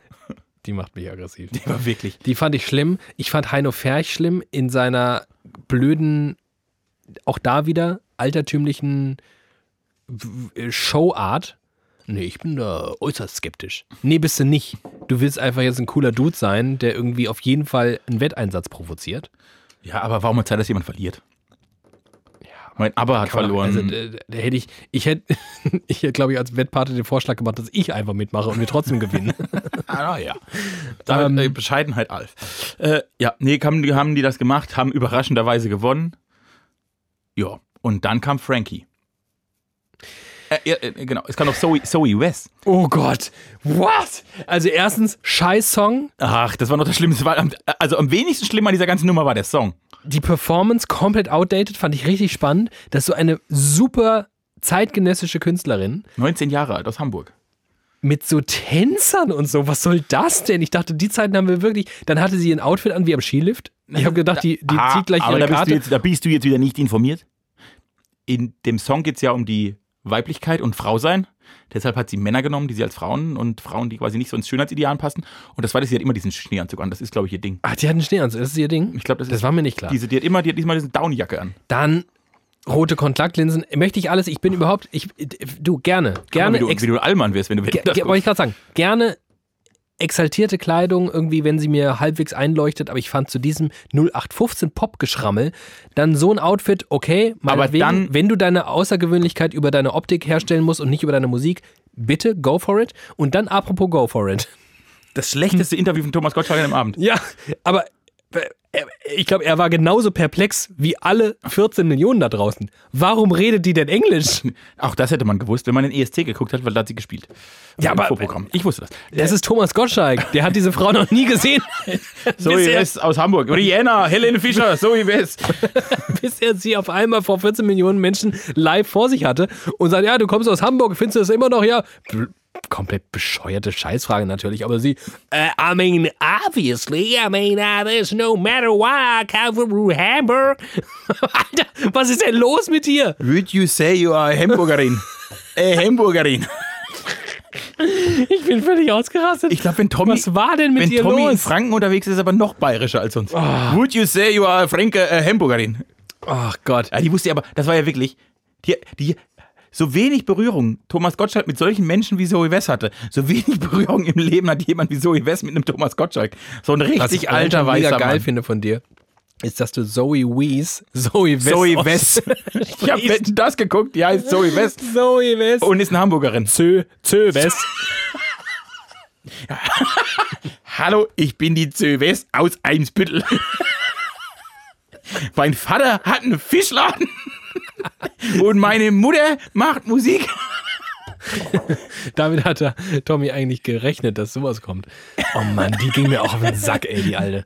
Die macht mich aggressiv. Die war wirklich. Die fand ich schlimm. Ich fand Heino Ferch schlimm in seiner blöden, auch da wieder altertümlichen Showart. Nee, ich bin da äußerst skeptisch. Nee, bist du nicht. Du willst einfach jetzt ein cooler Dude sein, der irgendwie auf jeden Fall einen Wetteinsatz provoziert. Ja, aber warum hat Zeit, dass jemand verliert? Mein Aber hat verloren. Also, da, da hätte ich, ich hätte, ich hätte, glaube ich, als Wettpate den Vorschlag gemacht, dass ich einfach mitmache und wir trotzdem gewinnen. ah, ja. Da Ähm, äh, Bescheidenheit Alf. Äh, ja, nee, haben, haben die das gemacht, haben überraschenderweise gewonnen. Ja, und dann kam Frankie. Äh, äh, genau, es kam noch Zoe, Zoe West. Oh Gott, what? Also erstens, Scheiß-Song. Ach, das war noch das Schlimmste. Also am wenigsten schlimm an dieser ganzen Nummer war der Song. Die Performance komplett outdated, fand ich richtig spannend. Das ist so eine super zeitgenössische Künstlerin 19 Jahre alt aus Hamburg. mit so Tänzern und so. Was soll das denn? Ich dachte, die Zeiten haben wir wirklich. Dann hatte sie ein Outfit an wie am Skilift. Ich habe gedacht, die, die Ah, zieht gleich aber ihre da bist, Karte. jetzt, da bist du jetzt wieder nicht informiert. In dem Song geht es ja um die Weiblichkeit und Frausein. Deshalb hat sie Männer genommen, die sie als Frauen und Frauen, die quasi nicht so ins Schönheitsideal passen. Und das war das, sie hat immer diesen Schneeanzug an. Das ist, glaube ich, ihr Ding. Ach, die hat einen Schneeanzug, das ist ihr Ding? Ich glaube, das, Das ist war mir nicht klar. diese, die hat immer, die hat diesmal diese Downjacke an. Dann rote Kontaktlinsen. Möchte ich alles, ich bin überhaupt, ich, du, gerne, gerne, wie, du, wie du Allmann wirst, wenn du ge, ge, wollte ich gerade sagen, gerne exaltierte Kleidung, irgendwie, wenn sie mir halbwegs einleuchtet, aber ich fand zu diesem 0815 Pop-Geschrammel dann so ein Outfit, okay, Aber dann- wenn du deine Außergewöhnlichkeit über deine Optik herstellen musst und nicht über deine Musik, bitte go for it. Und dann apropos go for it. das schlechteste Interview von Thomas Gottschalk am Abend. Ja, aber ich glaube, er war genauso perplex wie alle 14 Millionen da draußen. Warum redet die denn Englisch? Auch das hätte man gewusst, wenn man den ESC geguckt hat, weil da hat sie gespielt. Ja, aber-. Ich wusste das. Das ist Thomas Gottschalk. Der hat diese Frau noch nie gesehen, Zoe er, West aus Hamburg. Rihanna, Helene Fischer, Zoe West. bis er sie auf einmal vor 14 Millionen Menschen live vor sich hatte und sagt, ja, du kommst aus Hamburg, findest du das immer noch? Ja, komplett bescheuerte Scheißfrage natürlich, aber sie, äh, I mean, obviously, I mean, uh, there's no matter why I come from Hamburg. Alter, was ist denn los mit dir? Would you say you are a Hamburgerin? äh, Hamburgerin. Ich bin völlig ausgerastet. Ich glaube, wenn Tommy, was war denn mit wenn dir Tommy in los? Franken unterwegs ist, ist er aber noch bayerischer als sonst. Would you say you are a Franke, äh, Hamburgerin? Ach Gott. Ja, die wusste ja aber, das war ja wirklich, die, die, so wenig Berührung Thomas Gottschalk mit solchen Menschen wie Zoe West hatte, so wenig Berührung im Leben hat jemand wie Zoe West mit einem Thomas Gottschalk. So ein Was richtig ich alter alter mega weißer geil Mann. finde von dir, ist, dass du Zoe Wees, Zoe West. Zoe West. ich habe das geguckt, die heißt Zoe West Zoe West. und ist eine Hamburgerin. Zö, Zö West. Hallo, ich bin die Zoe West aus Eimsbüttel. mein Vater hat einen Fischladen und meine Mutter macht Musik. Damit hat der Tommy eigentlich gerechnet, dass sowas kommt. Oh Mann, die ging mir auch auf den Sack, ey, die Alte.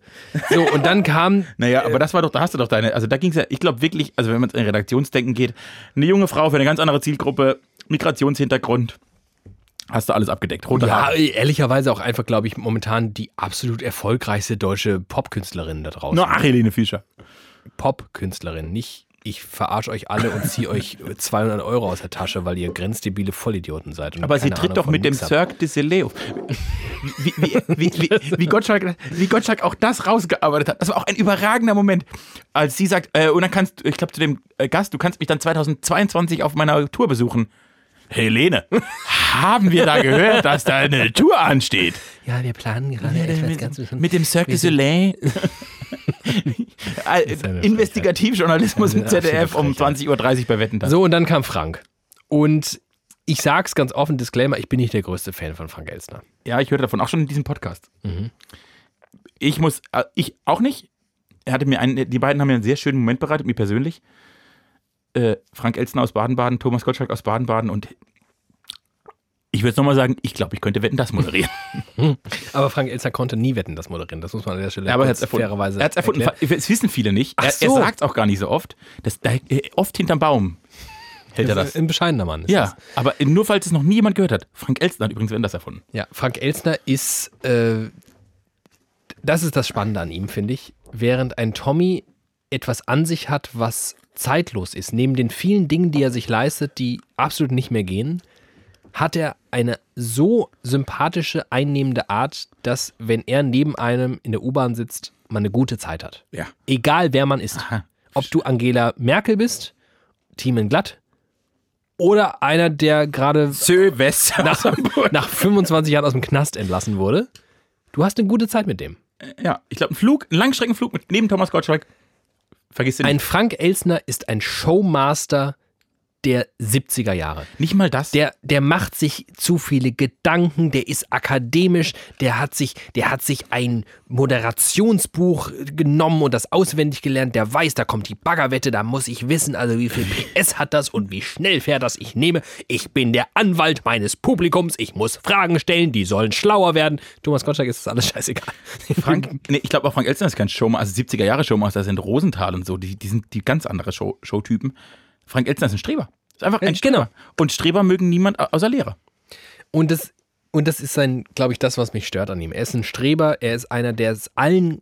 So, und dann kam, Naja, aber das war doch, da hast du doch deine, also da ging es ja, ich glaube wirklich, also wenn man in Redaktionsdenken geht, eine junge Frau für eine ganz andere Zielgruppe, Migrationshintergrund, hast du alles abgedeckt. Rote ja, Haare. ehrlicherweise auch einfach, glaube ich, momentan die absolut erfolgreichste deutsche Popkünstlerin da draußen. Nur ach, Helene Fischer. Popkünstlerin, nicht ich verarsche euch alle und ziehe euch 200 Euro aus der Tasche, weil ihr grenzdebile Vollidioten seid. und Aber sie tritt Ahnung doch mit dem. Cirque du Soleil auf. Wie, wie, wie, wie, wie, Gottschalk, wie Gottschalk auch das rausgearbeitet hat. Das war auch ein überragender Moment, als sie sagt, äh, und dann kannst du, ich glaube zu dem äh, Gast, du kannst mich dann 2022 auf meiner Tour besuchen. Helene, haben wir da gehört, dass da eine Tour ansteht? Ja, wir planen gerade etwas ganz mit, mit dem Cirque du Soleil. Investigativjournalismus im ZDF um Frechheit. 20.30 Uhr bei Wetten. das. So, und dann kam Frank. Und ich sag's ganz offen, Disclaimer, ich bin nicht der größte Fan von Frank Elstner. Ja, ich hörte davon auch schon in diesem Podcast. Mhm. Ich muss, äh, ich auch nicht. Er hatte mir einen, die beiden haben mir einen sehr schönen Moment bereitet, mir persönlich. Äh, Frank Elstner aus Baden-Baden, Thomas Gottschalk aus Baden-Baden und ich würde es nochmal sagen, ich glaube, ich könnte Wetten, das moderieren. Aber Frank Elstner konnte nie wetten, das moderieren. Das muss man an der Stelle Ja, aber er hat kurz es erfunden. fairerweise Er hat es erfunden. erklären. Es wissen viele nicht. Ach Er, so. er sagt es auch gar nicht so oft. Das, da, äh, oft hinterm Baum hält er das. Ein bescheidener Mann. Ist Ja, Das. aber nur falls es noch nie jemand gehört hat. Frank Elstner hat übrigens Wetten, das erfunden. ja, Frank Elstner ist, äh, das ist das Spannende an ihm, finde ich. Während ein Tommy etwas an sich hat, was zeitlos ist, neben den vielen Dingen, die er sich leistet, die absolut nicht mehr gehen, hat er eine so sympathische, einnehmende Art, dass, wenn er neben einem in der U-Bahn sitzt, man eine gute Zeit hat. Ja. Egal wer man ist. Aha. Ob du Angela Merkel bist, Team Glatt, oder einer, der gerade West nach, nach 25 Jahren aus dem Knast entlassen wurde. Du hast eine gute Zeit mit dem. Ja, ich glaube, ein Flug, ein Langstreckenflug mit neben Thomas Gottschalk. Vergiss den Ein Frank Elsner ist ein Showmaster der 70er Jahre. Nicht mal das. Der, der macht sich zu viele Gedanken, der ist akademisch, der hat sich, der hat sich ein Moderationsbuch genommen und das auswendig gelernt, der weiß, da kommt die Baggerwette, da muss ich wissen, also wie viel PS hat das und wie schnell fährt das, ich nehme, ich bin der Anwalt meines Publikums, ich muss Fragen stellen, die sollen schlauer werden. Thomas Gottschalk ist das alles scheißegal. Frank, nee, ich glaube auch Frank Elstner ist kein Showmaster, also 70er Jahre Showmaster sind Rosenthal und so, die, die sind die ganz andere Show, Showtypen. Frank Elstner ist ein Streber. Ist einfach ein Äh, Streber. genau. Und Streber mögen niemand au- außer Lehrer. Und das, und das ist sein, glaube ich, das, was mich stört an ihm. Er ist ein Streber, er ist einer, der es allen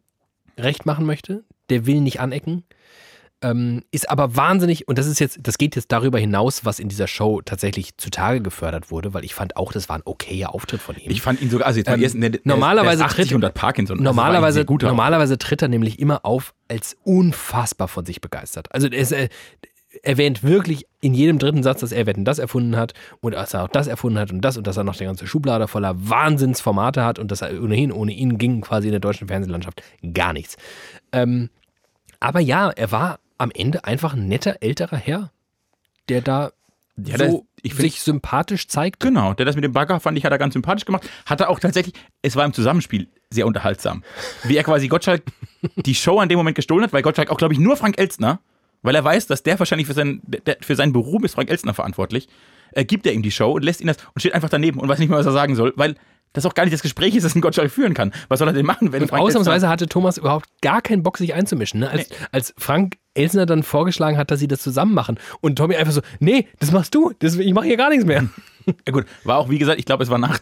recht machen möchte. Der will nicht anecken. Ähm, ist aber wahnsinnig, und das ist jetzt, das geht jetzt darüber hinaus, was in dieser Show tatsächlich zutage gefördert wurde, weil ich fand auch, das war ein okayer Auftritt von ihm. Ich fand ihn sogar, also jetzt Ähm, erst, der, der normalerweise ist 80 tritt- Parkinson. Normalerweise, normalerweise tritt er nämlich immer auf als unfassbar von sich begeistert. Also er ist, äh, erwähnt wirklich in jedem dritten Satz, dass er Wetten das erfunden hat und dass er auch das erfunden hat und das und dass er noch die ganze Schublade voller Wahnsinnsformate hat und dass er ohnehin, ohne ihn ging quasi in der deutschen Fernsehlandschaft gar nichts. Ähm, aber ja, er war am Ende einfach ein netter älterer Herr, der da Ja, so das- ich find- sich sympathisch zeigt. Genau, der das mit dem Bagger fand ich, hat er ganz sympathisch gemacht. Hat er auch tatsächlich, es war im Zusammenspiel sehr unterhaltsam. Wie er quasi Gottschalk die Show an dem Moment gestohlen hat, weil Gottschalk auch, glaube ich, nur Frank Elstner, weil er weiß, dass der wahrscheinlich für, seinen, der, für seinen Beruf ist Frank Elstner verantwortlich, äh, gibt er ihm die Show und lässt ihn das und steht einfach daneben und weiß nicht mehr, was er sagen soll, weil das auch gar nicht das Gespräch ist, das ein Gottschalk führen kann. Was soll er denn machen, wenn Und Frank ausnahmsweise hatte Thomas überhaupt gar keinen Bock, sich einzumischen. Ne? Als, als Frank Elsner dann vorgeschlagen hat, dass sie das zusammen machen und Tommy einfach so, nee, das machst du, das, ich mache hier gar nichts mehr. Ja gut, war auch wie gesagt, ich glaube, es war nach,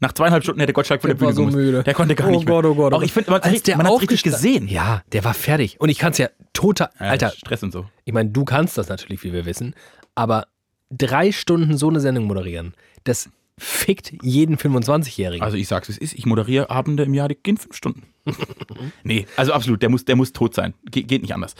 nach zweieinhalb Stunden hätte Gottschalk von der, Der war Bühne so gemusst. müde. Der konnte gar Oh nicht mehr. Gott, oh Gott, oh Auch ich Gott. finde, man, Als der man hat richtig gesehen. Ja, der war fertig. Und ich kann es ja total, Ja, Alter, Stress und so. ich meine, du kannst das natürlich, wie wir wissen, aber drei Stunden so eine Sendung moderieren, das fickt jeden 25-Jährigen. Also ich sag's, wie es ist. Ich moderiere Abende im Jahr, die gehen fünf Stunden. nee, also absolut, der muss, der muss tot sein. Ge geht nicht anders.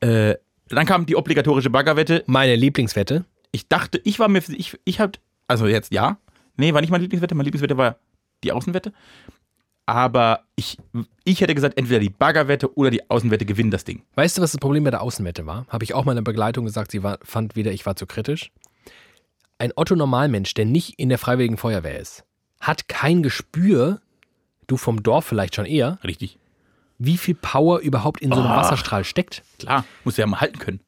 Äh, dann kam die obligatorische Baggerwette. Meine Lieblingswette, Ich dachte, ich war mir, ich, ich hab, also jetzt ja. Nee, war nicht meine Lieblingswette. Meine Lieblingswette war die Außenwette. Aber ich, ich hätte gesagt, entweder die Baggerwette oder die Außenwette gewinnen das Ding. Weißt du, was das Problem bei der Außenwette war? Habe ich auch meiner Begleitung gesagt, sie war, fand wieder, ich war zu kritisch. Ein Otto-Normalmensch, der nicht in der Freiwilligen Feuerwehr ist, hat kein Gespür, du vom Dorf vielleicht schon eher, Richtig. wie viel Power überhaupt in so einem Ah. Wasserstrahl steckt. Klar, muss ja mal halten können.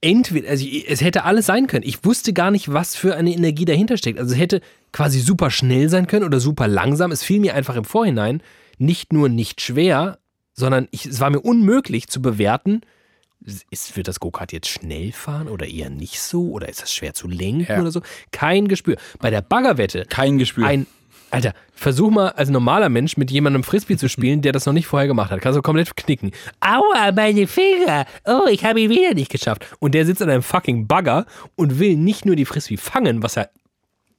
Entweder, also es hätte alles sein können. Ich wusste gar nicht, was für eine Energie dahinter steckt. Also es hätte quasi super schnell sein können oder super langsam. Es fiel mir einfach im Vorhinein nicht nur nicht schwer, sondern ich, es war mir unmöglich zu bewerten, ist, wird das Go-Kart jetzt schnell fahren oder eher nicht so? Oder ist das schwer zu lenken Ja. oder so? Kein Gespür. Bei der Baggerwette, Kein Gespür. ein, Alter, versuch mal als normaler Mensch mit jemandem Frisbee zu spielen, der das noch nicht vorher gemacht hat. Kannst du komplett knicken. Aua, meine Finger. Oh, ich habe ihn wieder nicht geschafft. Und der sitzt an einem fucking Bagger und will nicht nur die Frisbee fangen, was ja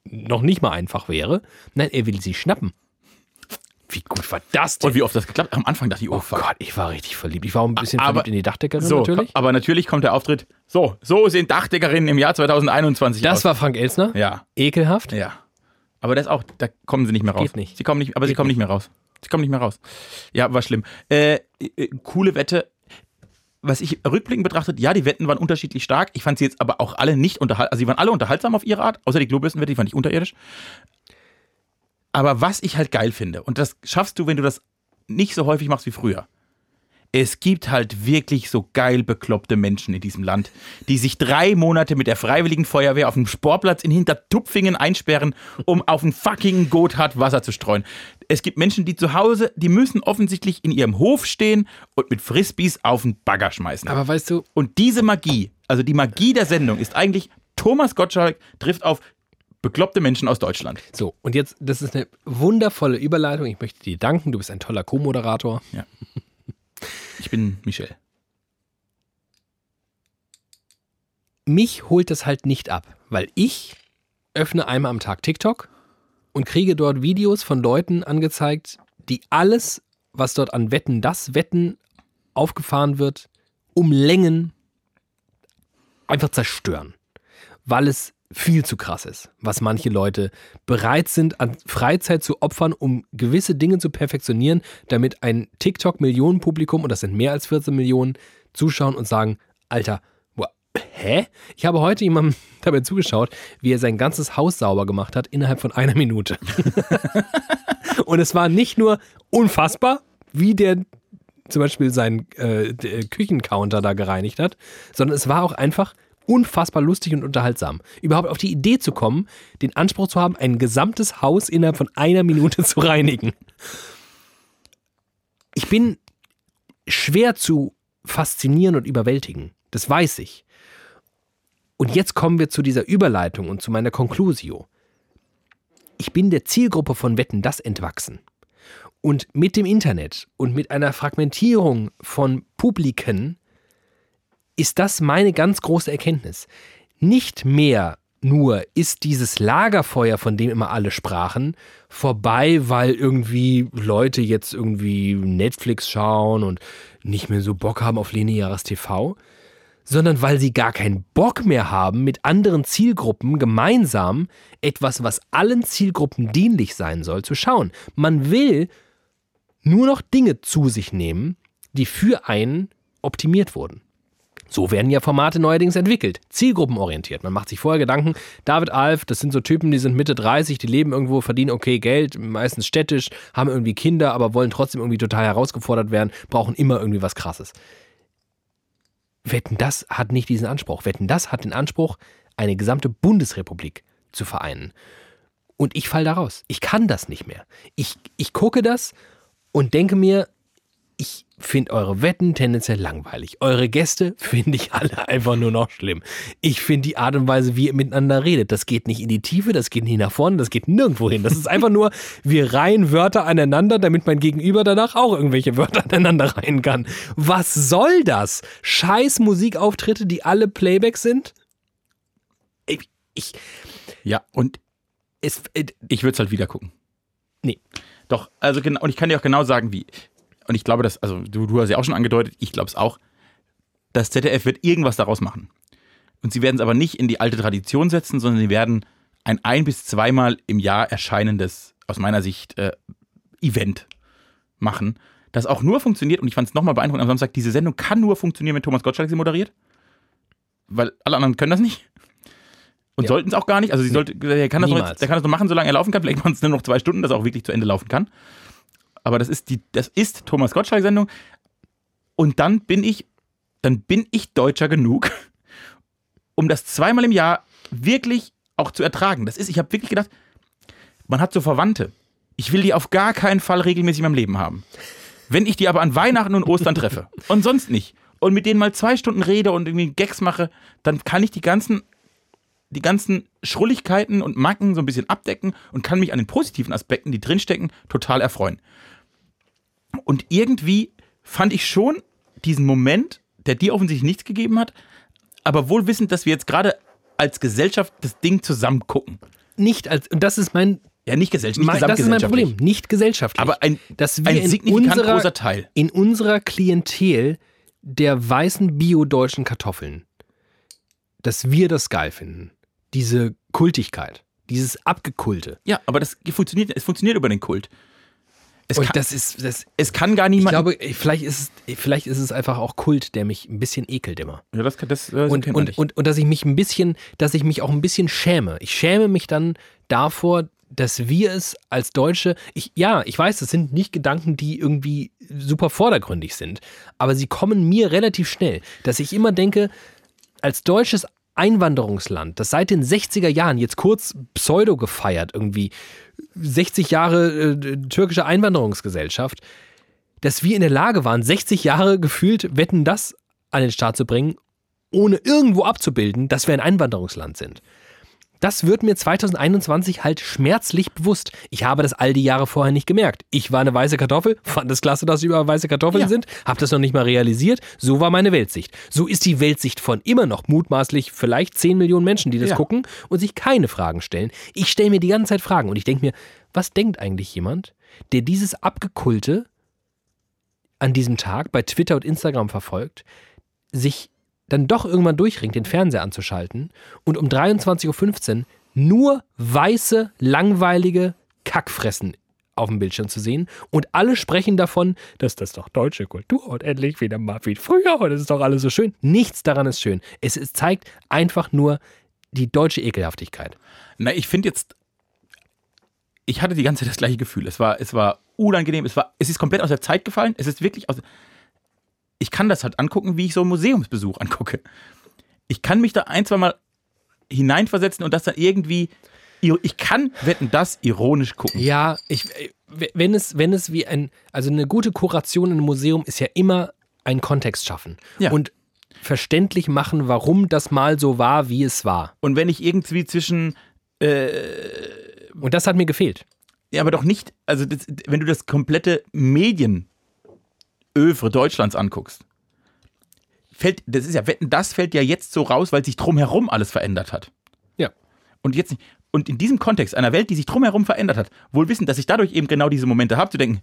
noch nicht mal einfach wäre. Nein, er will sie schnappen. Wie gut war das denn? und wie oft das geklappt? Am Anfang dachte ich, oh, oh fuck. Gott, ich war richtig verliebt. Ich war auch ein bisschen Aber- verliebt in die Dachdeckerin So, natürlich. aber natürlich kommt der Auftritt. So, so sehen Dachdeckerinnen im Jahr 2021 Das aus. war Frank Elsner. Ja, Ekelhaft. ja. Aber das auch, da kommen sie nicht mehr raus. Geht nicht. Sie kommen nicht, aber sie Geht kommen nicht mehr raus. Sie kommen nicht mehr raus. Ja, war schlimm. Äh, äh, coole Wette. Was ich rückblickend betrachtet, ja, die Wetten waren unterschiedlich stark. Ich fand sie jetzt aber auch alle nicht unterhaltsam. Also, sie waren alle unterhaltsam auf ihre Art, außer die Klobürstenwette, die fand ich unterirdisch. Aber was ich halt geil finde, und das schaffst du, wenn du das nicht so häufig machst wie früher. Es gibt halt wirklich so geil bekloppte Menschen in diesem Land, die sich drei Monate mit der Freiwilligen Feuerwehr auf dem Sportplatz in Hintertupfingen einsperren, um auf ein fucking Gotthard Wasser zu streuen. Es gibt Menschen, die zu Hause, die müssen offensichtlich in ihrem Hof stehen und mit Frisbees auf den Bagger schmeißen. Aber weißt du, Und diese Magie, also die Magie der Sendung, ist eigentlich Thomas Gottschalk trifft auf bekloppte Menschen aus Deutschland. so, und jetzt, das ist eine wundervolle Überleitung. Ich möchte dir danken. Du bist ein toller Co-Moderator. Ich bin Michel. mich holt das halt nicht ab, weil ich öffne einmal am Tag TikTok und kriege dort Videos von Leuten angezeigt, die alles, was dort an Wetten, das Wetten aufgefahren wird, um Längen einfach zerstören, weil es viel zu krass ist, was manche Leute bereit sind, an Freizeit zu opfern, um gewisse Dinge zu perfektionieren, damit ein TikTok-Millionenpublikum, und das sind mehr als 14 Millionen, zuschauen und sagen, Alter, hä? Ich habe heute jemandem dabei zugeschaut, wie er sein ganzes Haus sauber gemacht hat innerhalb von einer Minute. und es war nicht nur unfassbar, wie der zum Beispiel seinen äh, Küchencounter da gereinigt hat, sondern es war auch einfach unfassbar lustig und unterhaltsam. Überhaupt auf die Idee zu kommen, den Anspruch zu haben, ein gesamtes Haus innerhalb von einer Minute zu reinigen. Ich bin schwer zu faszinieren und überwältigen. Das weiß ich. Und jetzt kommen wir zu dieser Überleitung und zu meiner Conclusio. Ich bin der Zielgruppe von Wetten das entwachsen. Und mit dem Internet und mit einer Fragmentierung von Publiken ist das meine ganz große Erkenntnis. Nicht mehr nur ist dieses Lagerfeuer, von dem immer alle sprachen, vorbei, weil irgendwie Leute jetzt irgendwie Netflix schauen und nicht mehr so Bock haben auf lineares TV, sondern weil sie gar keinen Bock mehr haben, mit anderen Zielgruppen gemeinsam etwas, was allen Zielgruppen dienlich sein soll, zu schauen. Man will nur noch Dinge zu sich nehmen, die für einen optimiert wurden. So werden ja Formate neuerdings entwickelt. Zielgruppenorientiert. Man macht sich vorher Gedanken, David Alf, das sind so Typen, die sind Mitte 30, die leben irgendwo, verdienen okay Geld, meistens städtisch, haben irgendwie Kinder, aber wollen trotzdem irgendwie total herausgefordert werden, brauchen immer irgendwie was Krasses. Wetten, das hat nicht diesen Anspruch. Wetten, das hat den Anspruch, eine gesamte Bundesrepublik zu vereinen. Und ich fall da raus. Ich kann das nicht mehr. Ich, ich gucke das und denke mir, ich finde eure Wetten tendenziell langweilig. Eure Gäste finde ich alle einfach nur noch schlimm. Ich finde die Art und Weise, wie ihr miteinander redet, das geht nicht in die Tiefe, das geht nicht nach vorne, das geht nirgendwo hin. Das ist einfach nur, wir reihen Wörter aneinander, damit mein Gegenüber danach auch irgendwelche Wörter aneinander reihen kann. Was soll das? Scheiß Musikauftritte, die alle Playback sind? Ich, ich Ja, und es, äh, ich würde es halt wieder gucken. nee. Doch, also genau, und ich kann dir auch genau sagen, wie. Und ich glaube, dass, also du, du hast ja auch schon angedeutet, ich glaube es auch, das ZDF wird irgendwas daraus machen. Und sie werden es aber nicht in die alte Tradition setzen, sondern sie werden ein ein- bis zweimal im Jahr erscheinendes, aus meiner Sicht, äh, Event machen, das auch nur funktioniert, und ich fand es nochmal beeindruckend am Samstag, diese Sendung kann nur funktionieren, wenn Thomas Gottschalk sie moderiert. Weil alle anderen können das nicht. Und Ja. sollten es auch gar nicht. Also sie sollte, er kann das noch, jetzt- der kann das noch machen, solange er laufen kann. Vielleicht machen es nur noch zwei Stunden, dass er auch wirklich zu Ende laufen kann. Aber das ist die, das ist Thomas Gottschalk-Sendung. Und dann bin ich, dann bin ich Deutscher genug, um das zweimal im Jahr wirklich auch zu ertragen. Das ist, ich habe wirklich gedacht, man hat so Verwandte. Ich will die auf gar keinen Fall regelmäßig in meinem Leben haben. Wenn ich die aber an Weihnachten und Ostern treffe und sonst nicht und mit denen mal zwei Stunden rede und irgendwie Gags mache, dann kann ich die ganzen, die ganzen Schrulligkeiten und Macken so ein bisschen abdecken und kann mich an den positiven Aspekten, die drinstecken, total erfreuen. Und irgendwie fand ich schon diesen Moment, der dir offensichtlich nichts gegeben hat, aber wohl wissend, dass wir jetzt gerade als Gesellschaft das Ding zusammen gucken. Nicht als, und das ist mein, Ja, nicht gesellschaftlich, nicht mein das ist mein. Problem. Nicht gesellschaftlich. Aber ein, dass wir ein in signifikant unserer, großer Teil. in unserer Klientel der weißen bio-deutschen Kartoffeln, dass wir das geil finden. Diese Kultigkeit, dieses Abgekulte. Ja, aber das funktioniert, es funktioniert über den Kult. Es, Und kann, das ist, das, es kann gar ich niemand. glaube, vielleicht ist, es, vielleicht ist es einfach auch Kult, der mich ein bisschen ekelt immer. ja, das, kann- das, äh, Und, und, nicht. und, und dass ich mich ein bisschen, dass ich mich auch ein bisschen schäme. Ich schäme mich dann davor, dass wir es als Deutsche, ich, ja, ich weiß, das sind nicht Gedanken, die irgendwie super vordergründig sind, aber sie kommen mir relativ schnell, dass ich immer denke, als deutsches Einwanderungsland, das seit den 60er Jahren jetzt kurz pseudo gefeiert, irgendwie 60 Jahre äh, türkische Einwanderungsgesellschaft, dass wir in der Lage waren, 60 Jahre gefühlt Wetten das an den Start zu bringen, ohne irgendwo abzubilden, dass wir ein Einwanderungsland sind. Das wird mir 2021 halt schmerzlich bewusst. Ich habe das all die Jahre vorher nicht gemerkt. Ich war eine weiße Kartoffel, fand es klasse, dass sie überall weiße Kartoffeln Ja. sind, habe das noch nicht mal realisiert. So war meine Weltsicht. So ist die Weltsicht von immer noch mutmaßlich vielleicht 10 Millionen Menschen, die das Ja. gucken und sich keine Fragen stellen. Ich stelle mir die ganze Zeit Fragen und ich denke mir, was denkt eigentlich jemand, der dieses Abgekulte an diesem Tag bei Twitter und Instagram verfolgt, sich dann doch irgendwann durchringt, den Fernseher anzuschalten und um 23.15 Uhr nur weiße, langweilige Kackfressen auf dem Bildschirm zu sehen und alle sprechen davon, dass das doch deutsche Kultur und endlich wieder mal wie früher und es ist doch alles so schön. Nichts daran ist schön. Es, zeigt einfach nur die deutsche Ekelhaftigkeit. Na, ich finde jetzt, ich hatte die ganze Zeit das gleiche Gefühl. Es war, es war unangenehm, es war, es ist komplett aus der Zeit gefallen. Es ist wirklich aus. Ich kann das halt angucken, wie ich so einen Museumsbesuch angucke. Ich kann mich da ein, zwei Mal hineinversetzen und das dann irgendwie. Ich kann wetten, das ironisch gucken. Ja, ich, äh, wenn es, wenn es wie ein, also eine gute Kuration in einem Museum ist ja immer ein Kontext schaffen Ja. und verständlich machen, warum das mal so war, wie es war. Und wenn ich irgendwie zwischen Und das hat mir gefehlt. Ja, aber doch nicht, also das, wenn du das komplette Medienövre Deutschlands anguckst, fällt, das ist ja, Wetten, das fällt ja jetzt so raus, weil sich drumherum alles verändert hat. Ja. Und jetzt nicht, und in diesem Kontext einer Welt, die sich drumherum verändert hat, wohl wissen, dass ich dadurch eben genau diese Momente habe, zu denken,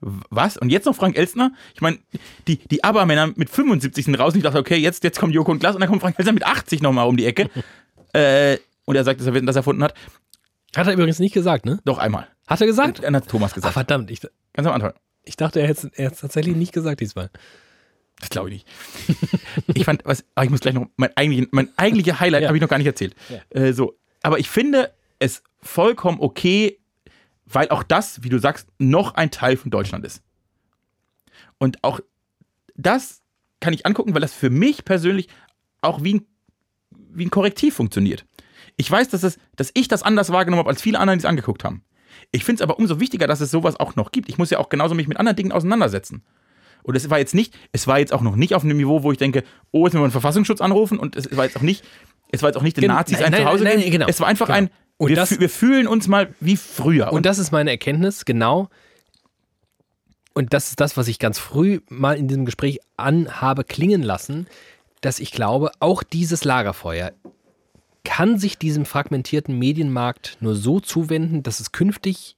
was? Und jetzt noch Frank Elstner? Ich meine, die, die ABBA-Männer mit 75 sind raus und ich dachte, okay, jetzt, jetzt kommt Joko und Klaas und dann kommt Frank Elstner mit 80 nochmal um die Ecke. äh, und er sagt, dass er das erfunden hat. Hat er übrigens nicht gesagt, ne? Doch einmal. Hat er gesagt? Dann hat Thomas Ach, gesagt. verdammt, ich, Ganz am Anfang. Ich dachte, er hätte es tatsächlich nicht gesagt diesmal. Das glaube ich nicht. ich fand, was, ah, ich muss gleich noch, mein, eigentlichen, mein eigentlicher Highlight Ja. habe ich noch gar nicht erzählt. Äh, so. Aber ich finde es vollkommen okay, weil auch das, wie du sagst, noch ein Teil von Deutschland ist. Und auch das kann ich angucken, weil das für mich persönlich auch wie ein, wie ein Korrektiv funktioniert. Ich weiß, dass, es, dass ich das anders wahrgenommen habe, als viele anderen, die es angeguckt haben. Ich finde es aber umso wichtiger, dass es sowas auch noch gibt. Ich muss ja auch genauso mich mit anderen Dingen auseinandersetzen. Und es war jetzt nicht, es war jetzt auch noch nicht auf einem Niveau, wo ich denke, oh, jetzt müssen wir den Verfassungsschutz anrufen und es war jetzt auch nicht, es war jetzt auch nicht den Nazis nein, ein nein, Zuhause nein, nein, genau. Es war einfach Genau. ein, Und wir, das- wir fühlen uns mal wie früher. Und das ist meine Erkenntnis, genau. Und das ist das, was ich ganz früh mal in diesem Gespräch an habe klingen lassen, dass ich glaube, auch dieses Lagerfeuer kann sich diesem fragmentierten Medienmarkt nur so zuwenden, dass es künftig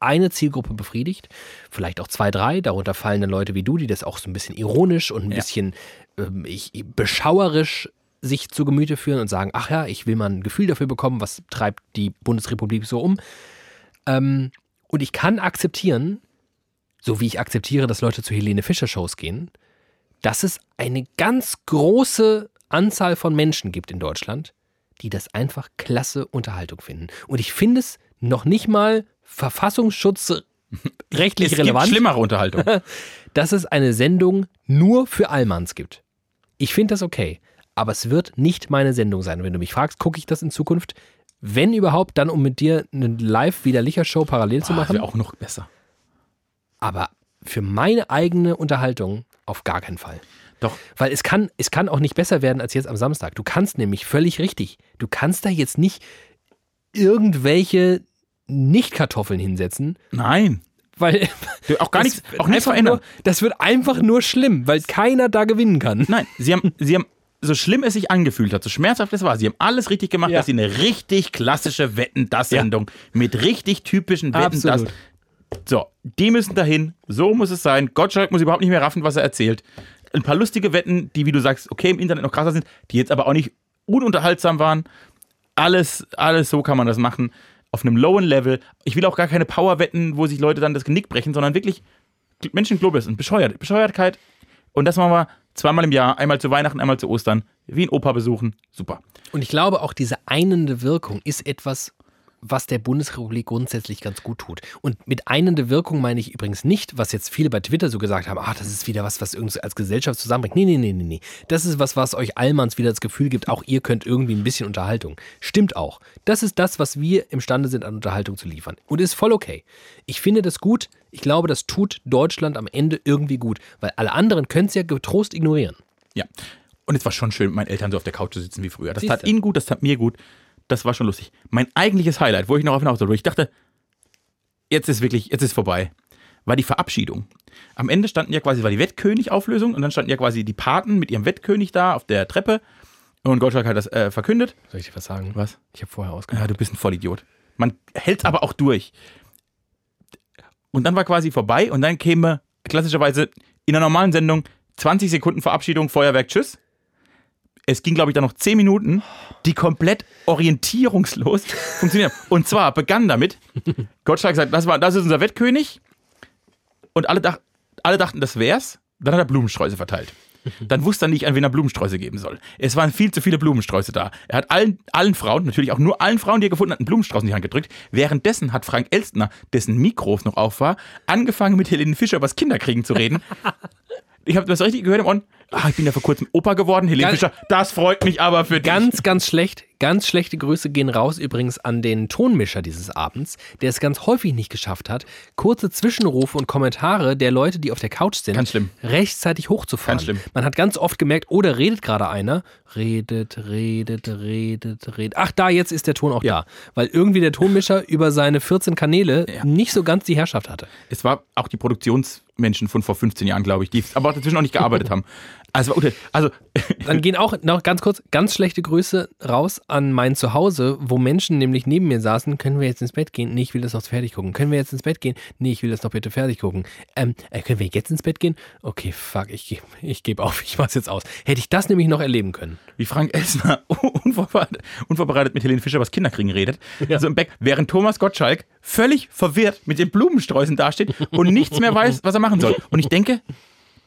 eine Zielgruppe befriedigt, vielleicht auch zwei, drei, darunter fallen dann Leute wie du, die das auch so ein bisschen ironisch und ein Ja. bisschen ähm, ich, beschauerisch sich zu Gemüte führen und sagen, ach ja, ich will mal ein Gefühl dafür bekommen, was treibt die Bundesrepublik so um. Ähm, und ich kann akzeptieren, so wie ich akzeptiere, dass Leute zu Helene Fischer Shows gehen, dass es eine ganz große Anzahl von Menschen gibt in Deutschland, die das einfach klasse Unterhaltung finden. Und ich finde es noch nicht mal verfassungsschutzrechtlich es relevant, gibt schlimmere Unterhaltung. dass es eine Sendung nur für Allmanns gibt. Ich finde das okay, aber es wird nicht meine Sendung sein. Und wenn du mich fragst, gucke ich das in Zukunft, wenn überhaupt, dann um mit dir eine Live-Widerlicher-Show parallel zu Boah, machen. wäre auch noch besser. aber für meine eigene Unterhaltung auf gar keinen Fall. Doch. Weil es kann, es kann auch nicht besser werden als jetzt am Samstag. Du kannst nämlich völlig richtig. Du kannst da jetzt nicht irgendwelche Nicht-Kartoffeln hinsetzen, Nein. weil Du, Auch gar nichts, auch nichts einfach verändern. Nur, das wird einfach nur schlimm, weil keiner da gewinnen kann. Nein, sie haben, sie haben, so schlimm es sich angefühlt hat, so schmerzhaft es war, sie haben alles richtig gemacht, Ja. dass sie eine richtig klassische Wetten-Das-Sendung mit richtig typischen Wetten-Das. So, die müssen dahin, so muss es sein. Gottschalk muss überhaupt nicht mehr raffen, was er erzählt. Ein paar lustige Wetten, die, wie du sagst, okay, im Internet noch krasser sind, die jetzt aber auch nicht ununterhaltsam waren. Alles, alles so kann man das machen. Auf einem lowen Level. Ich will auch gar keine Power-Wetten, wo sich Leute dann das Genick brechen, sondern wirklich Menschen und Bescheuert, Bescheuertkeit. Und das machen wir zweimal im Jahr, einmal zu Weihnachten, einmal zu Ostern. Wie ein Opa besuchen. Super. Und ich glaube, auch diese einende Wirkung ist etwas, was der Bundesrepublik grundsätzlich ganz gut tut. Und mit einende Wirkung meine ich übrigens nicht, was jetzt viele bei Twitter so gesagt haben, ah, das ist wieder was, was irgendwie als Gesellschaft zusammenbringt. Nee, nee, nee, nee, nee. Das ist was, was euch Allmanns wieder das Gefühl gibt, auch ihr könnt irgendwie ein bisschen Unterhaltung. Stimmt auch. Das ist das, was wir imstande sind, an Unterhaltung zu liefern. Und ist voll okay. Ich finde das gut. Ich glaube, das tut Deutschland am Ende irgendwie gut, weil alle anderen können es ja getrost ignorieren. Ja. Und es war schon schön, mit meinen Eltern so auf der Couch zu sitzen wie früher. Das Siehste. tat ihnen gut, das tat mir gut. Das war schon lustig. Mein eigentliches Highlight, wo ich noch auf hinaus wollte, wo ich dachte, jetzt ist wirklich, jetzt ist vorbei, war die Verabschiedung. Am Ende standen ja quasi, war die Wettkönig-Auflösung und dann standen ja quasi die Paten mit ihrem Wettkönig da auf der Treppe und Gottschalk hat das äh, verkündet. Soll ich dir was sagen? Was? Ich habe vorher ausgemacht. Ja, du bist ein Vollidiot. Man hält aber auch durch. Und dann war quasi vorbei und dann käme klassischerweise in einer normalen Sendung 20 Sekunden Verabschiedung, Feuerwerk, Tschüss. Es ging, glaube ich, dann noch 10 Minuten, die komplett orientierungslos funktionieren. Und zwar begann damit, Gottschalk sagt, das, war, das ist unser Wettkönig. Und alle, dach, alle dachten, das wär's. Dann hat er Blumensträuße verteilt. Dann wusste er nicht, an wen er Blumensträuße geben soll. Es waren viel zu viele Blumensträuße da. Er hat allen, allen Frauen, natürlich auch nur allen Frauen, die er gefunden hat, einen Blumenstrauß in die Hand gedrückt. Währenddessen hat Frank Elstner, dessen Mikro noch auf war, angefangen mit Helene Fischer über das Kinderkriegen zu reden. Ich habe das richtig gehört im On. Ah, ich bin ja vor kurzem Opa geworden, Helene Fischer. Das freut mich aber für dich. Ganz, ganz schlecht. Ganz schlechte Grüße gehen raus übrigens an den Tonmischer dieses Abends, der es ganz häufig nicht geschafft hat, kurze Zwischenrufe und Kommentare der Leute, die auf der Couch sind, Ganz schlimm. rechtzeitig hochzufahren. Ganz schlimm. Man hat ganz oft gemerkt, oh, da redet gerade einer. Redet, redet, redet, redet. Ach, da, jetzt ist der Ton auch da. Weil irgendwie der Tonmischer über seine 14 Kanäle nicht so ganz die Herrschaft hatte. Es war auch die Produktionsmenschen von vor 15 Jahren, glaube ich, die aber dazwischen auch nicht gearbeitet haben. Also, also Dann gehen auch noch ganz kurz ganz schlechte Grüße raus an mein Zuhause, wo Menschen nämlich neben mir saßen. Können wir jetzt ins Bett gehen? Nee, ich will das noch fertig gucken. Können wir jetzt ins Bett gehen? Nee, ich will das noch bitte fertig gucken. Ähm, äh, können wir jetzt ins Bett gehen? Okay, fuck, ich gebe ich geb auf. Ich mach's jetzt aus. Hätte ich das nämlich noch erleben können. wie Frank Elsner unvorbereitet, unvorbereitet mit Helene Fischer was Kinderkriegen redet. Ja. So im Back, während Thomas Gottschalk völlig verwirrt mit den Blumensträußen dasteht und nichts mehr weiß, was er machen soll. Und ich denke,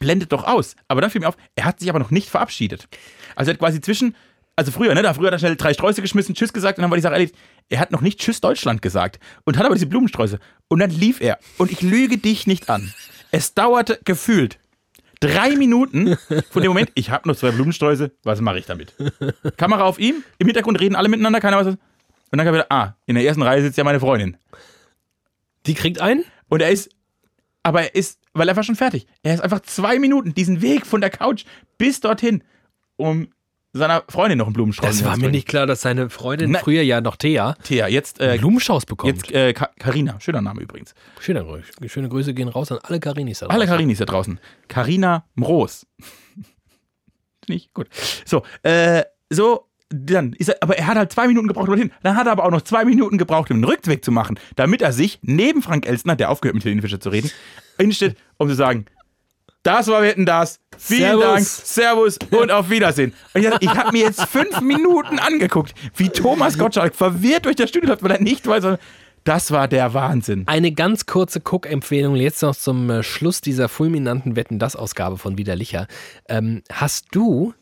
blendet doch aus. Aber dann fiel mir auf, er hat sich aber noch nicht verabschiedet. Also er hat quasi zwischen, also früher, ne, da früher hat er schnell drei Sträuße geschmissen, Tschüss gesagt und dann war die Sache erledigt. Er hat noch nicht Tschüss Deutschland gesagt und hat aber diese Blumensträuße. Und dann lief er. Und ich lüge dich nicht an. Es dauerte gefühlt drei Minuten von dem Moment, ich habe noch zwei Blumensträuße, was mache ich damit? Kamera auf ihm, im Hintergrund reden alle miteinander, keiner weiß was. Und dann kam wieder, ah, in der ersten Reihe sitzt ja meine Freundin. Die kriegt einen? Und er ist, aber er ist, weil er war schon fertig. Er ist einfach zwei Minuten diesen Weg von der Couch bis dorthin, um seiner Freundin noch einen Blumenstrauß Das war mir nicht klar, dass seine Freundin Nein. früher ja noch Thea Thea, jetzt, äh, Blumenstrauß bekommt. jetzt äh, Carina, schöner Name übrigens. Schöne, Grü- schöne Grüße gehen raus an alle Karinis. da Alle draußen. Carinis da draußen. Carina Mroos. Nicht gut. So, äh, so, dann ist er, aber er hat halt zwei Minuten gebraucht, um dorthin. Dann hat er aber auch noch zwei Minuten gebraucht, um den Rückweg zu machen, damit er sich neben Frank Elstner, der aufgehört mit Helene Fischer zu reden, hinstellt, um zu sagen, das war Wetten das. Vielen Servus. Dank, Servus und auf Wiedersehen. Und ich, ich habe mir jetzt fünf Minuten angeguckt, wie Thomas Gottschalk verwirrt durch das Studio läuft, weil er nicht weiß, das war der Wahnsinn. Eine ganz kurze Cook-Empfehlung jetzt noch zum äh, Schluss dieser fulminanten Wetten-Das-Ausgabe von Widerlicher. Ähm, hast du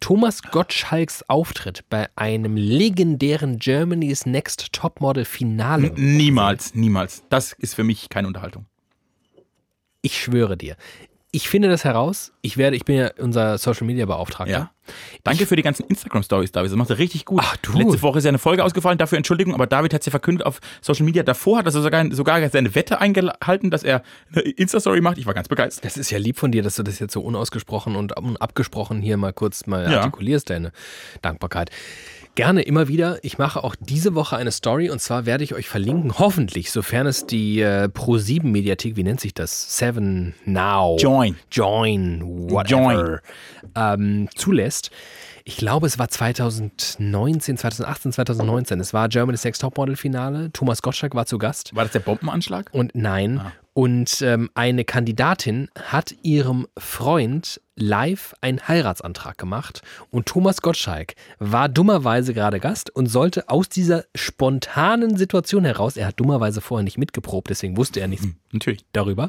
Thomas Gottschalks Auftritt bei einem legendären Germany's Next Topmodel-Finale? Niemals, niemals. Das ist für mich keine Unterhaltung. Ich schwöre dir. Ich finde das heraus. Ich werde, ich bin ja unser Social Media Beauftragter. Ja. Danke für die ganzen Instagram-Stories, David. Das macht er richtig gut. Ach, du. Letzte Woche ist ja eine Folge ausgefallen, dafür Entschuldigung, aber David hat es ja verkündet auf Social Media. Davor hat er sogar, sogar seine Wette eingehalten, dass er eine Insta-Story macht. Ich war ganz begeistert. Das ist ja lieb von dir, dass du das jetzt so unausgesprochen und abgesprochen hier mal kurz mal Ja. artikulierst, deine Dankbarkeit. Gerne immer wieder. Ich mache auch diese Woche eine Story und zwar werde ich euch verlinken, hoffentlich, sofern es die äh, Pro7-Mediathek, wie nennt sich das? Seven Now. Join. Join, whatever, Ähm, zulässt. Ich glaube, es war 2019, 2018, 2019. Es war Germany's Next Topmodel-Finale. Thomas Gottschalk war zu Gast. War das der Bombenanschlag? Und nein. Ah. Und ähm, eine Kandidatin hat ihrem Freund live einen Heiratsantrag gemacht. Und Thomas Gottschalk war dummerweise gerade Gast und sollte aus dieser spontanen Situation heraus, er hat dummerweise vorher nicht mitgeprobt, deswegen wusste er nichts Natürlich. darüber,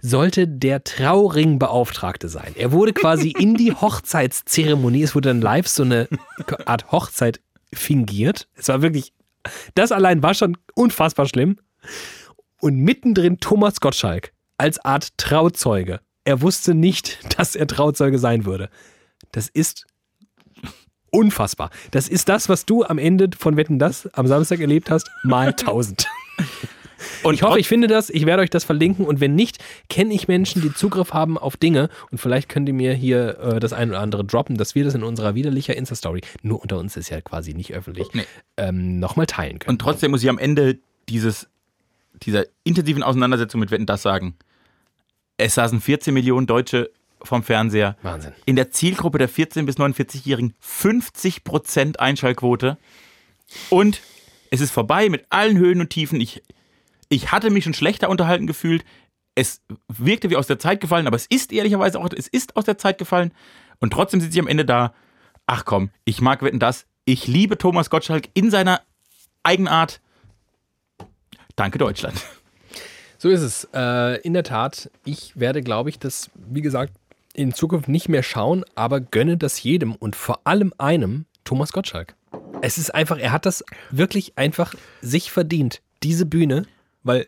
sollte der Trauringbeauftragte sein. Er wurde quasi in die Hochzeitszeremonie, es wurde dann live so eine Art Hochzeit fingiert. Es war wirklich, das allein war schon unfassbar schlimm. Und mittendrin Thomas Gottschalk als Art Trauzeuge. Er wusste nicht, dass er Trauzeuge sein würde. Das ist unfassbar. Das ist das, was du am Ende von Wetten das am Samstag erlebt hast, mal tausend. Und Ich hoffe, ich finde das. Ich werde euch das verlinken. Und wenn nicht, kenne ich Menschen, die Zugriff haben auf Dinge. Und vielleicht könnt ihr mir hier äh, das ein oder andere droppen, dass wir das in unserer widerlicher Insta-Story, nur unter uns ist ja quasi nicht öffentlich, Nee. ähm, nochmal teilen können. Und trotzdem muss ich am Ende dieses, dieser intensiven Auseinandersetzung mit Wetten das sagen. Es saßen 14 Millionen Deutsche vom Fernseher. Wahnsinn. In der Zielgruppe der 14- bis 49-Jährigen 50% Einschaltquote. Und es ist vorbei mit allen Höhen und Tiefen. Ich, ich hatte mich schon schlechter unterhalten gefühlt. Es wirkte wie aus der Zeit gefallen, aber es ist ehrlicherweise auch, es ist aus der Zeit gefallen. Und trotzdem sitze ich am Ende da. Ach komm, ich mag Wetten das. Ich liebe Thomas Gottschalk in seiner Eigenart. Danke Deutschland. So ist es. Äh, in der Tat, ich werde, glaube ich, das, wie gesagt, in Zukunft nicht mehr schauen, aber gönne das jedem und vor allem einem Thomas Gottschalk. Es ist einfach, er hat das wirklich einfach sich verdient, diese Bühne, weil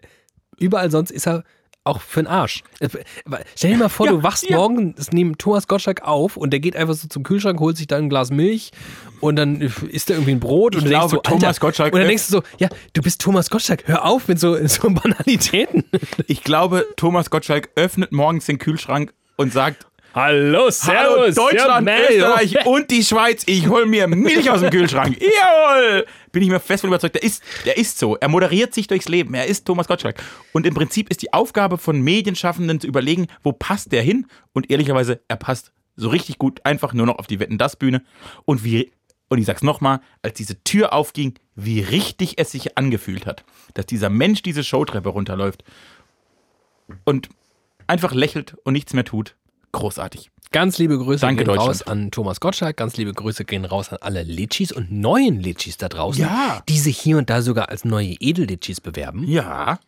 überall sonst ist er auch für den Arsch. Stell dir mal vor, Ja, du wachst ja. morgens neben Thomas Gottschalk auf und der geht einfach so zum Kühlschrank, holt sich dann ein Glas Milch und dann isst er irgendwie ein Brot und du denkst glaube, so, Alter, Thomas Gottschalk- und dann denkst du so, ja, du bist Thomas Gottschalk, hör auf mit so, so Banalitäten. Ich glaube, Thomas Gottschalk öffnet morgens den Kühlschrank und sagt, Hallo, Hallo Deutschland, Österreich und die Schweiz, ich hol mir Milch aus dem Kühlschrank. Jawohl! Bin ich mir fest von überzeugt, der ist, der ist so. Er moderiert sich durchs Leben. Er ist Thomas Gottschalk. Und im Prinzip ist die Aufgabe von Medienschaffenden zu überlegen, wo passt der hin? Und ehrlicherweise, er passt so richtig gut einfach nur noch auf die Wetten das Bühne. Und wie, und ich sag's nochmal, als diese Tür aufging, wie richtig es sich angefühlt hat, dass dieser Mensch diese Showtreppe runterläuft und einfach lächelt und nichts mehr tut. Großartig. Ganz liebe Grüße Danke, gehen raus an Thomas Gottschalk. Ganz liebe Grüße gehen raus an alle Litchis und neuen Litchis da draußen, Ja. die sich hier und da sogar als neue Edelitchis bewerben. Ja.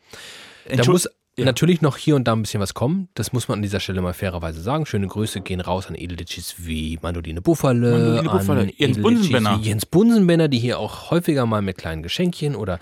Da muss Ja. natürlich noch hier und da ein bisschen was kommen. Das muss man an dieser Stelle mal fairerweise sagen. Schöne Grüße gehen raus an Edelitchis wie Mandoline Buffale, Mandoline Buffale, Jens Bunsenbenner. Jens Bunsenbenner, die hier auch häufiger mal mit kleinen Geschenkchen oder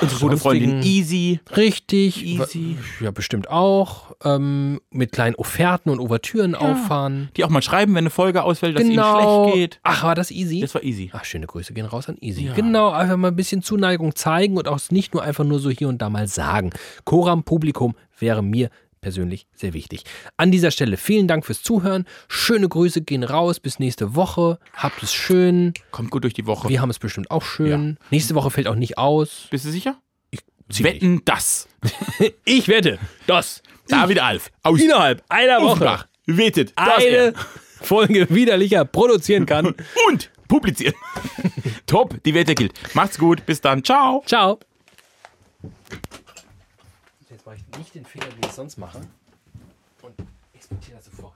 Unsere gute Freundin Easy. richtig, Easy. ja bestimmt auch, ähm, mit kleinen Offerten und Ouvertüren auffahren. Die auch mal schreiben, wenn eine Folge ausfällt, dass Genau. ihnen schlecht geht. Ach, war das easy? Das war easy. Ach, schöne Grüße gehen raus an Easy. Ja. Genau, einfach mal ein bisschen Zuneigung zeigen und auch nicht nur einfach nur so hier und da mal sagen. Koram Publikum wäre mir persönlich sehr wichtig. An dieser Stelle vielen Dank fürs Zuhören. Schöne Grüße gehen raus. Bis nächste Woche. Habt es schön. Kommt gut durch die Woche. Wir haben es bestimmt auch schön. Nächste Woche fällt auch nicht aus. Bist du sicher? ziemlich. Wetten das. Ich wette, dass David Alf aus innerhalb einer Woche Offenbach wettet, dass eine Folge widerlicher produzieren kann. und publizieren. Top, die Wette gilt. Macht's gut, bis dann. Ciao. Ciao. Mache ich nicht den Fehler, den ich sonst mache. Und exportiere sofort.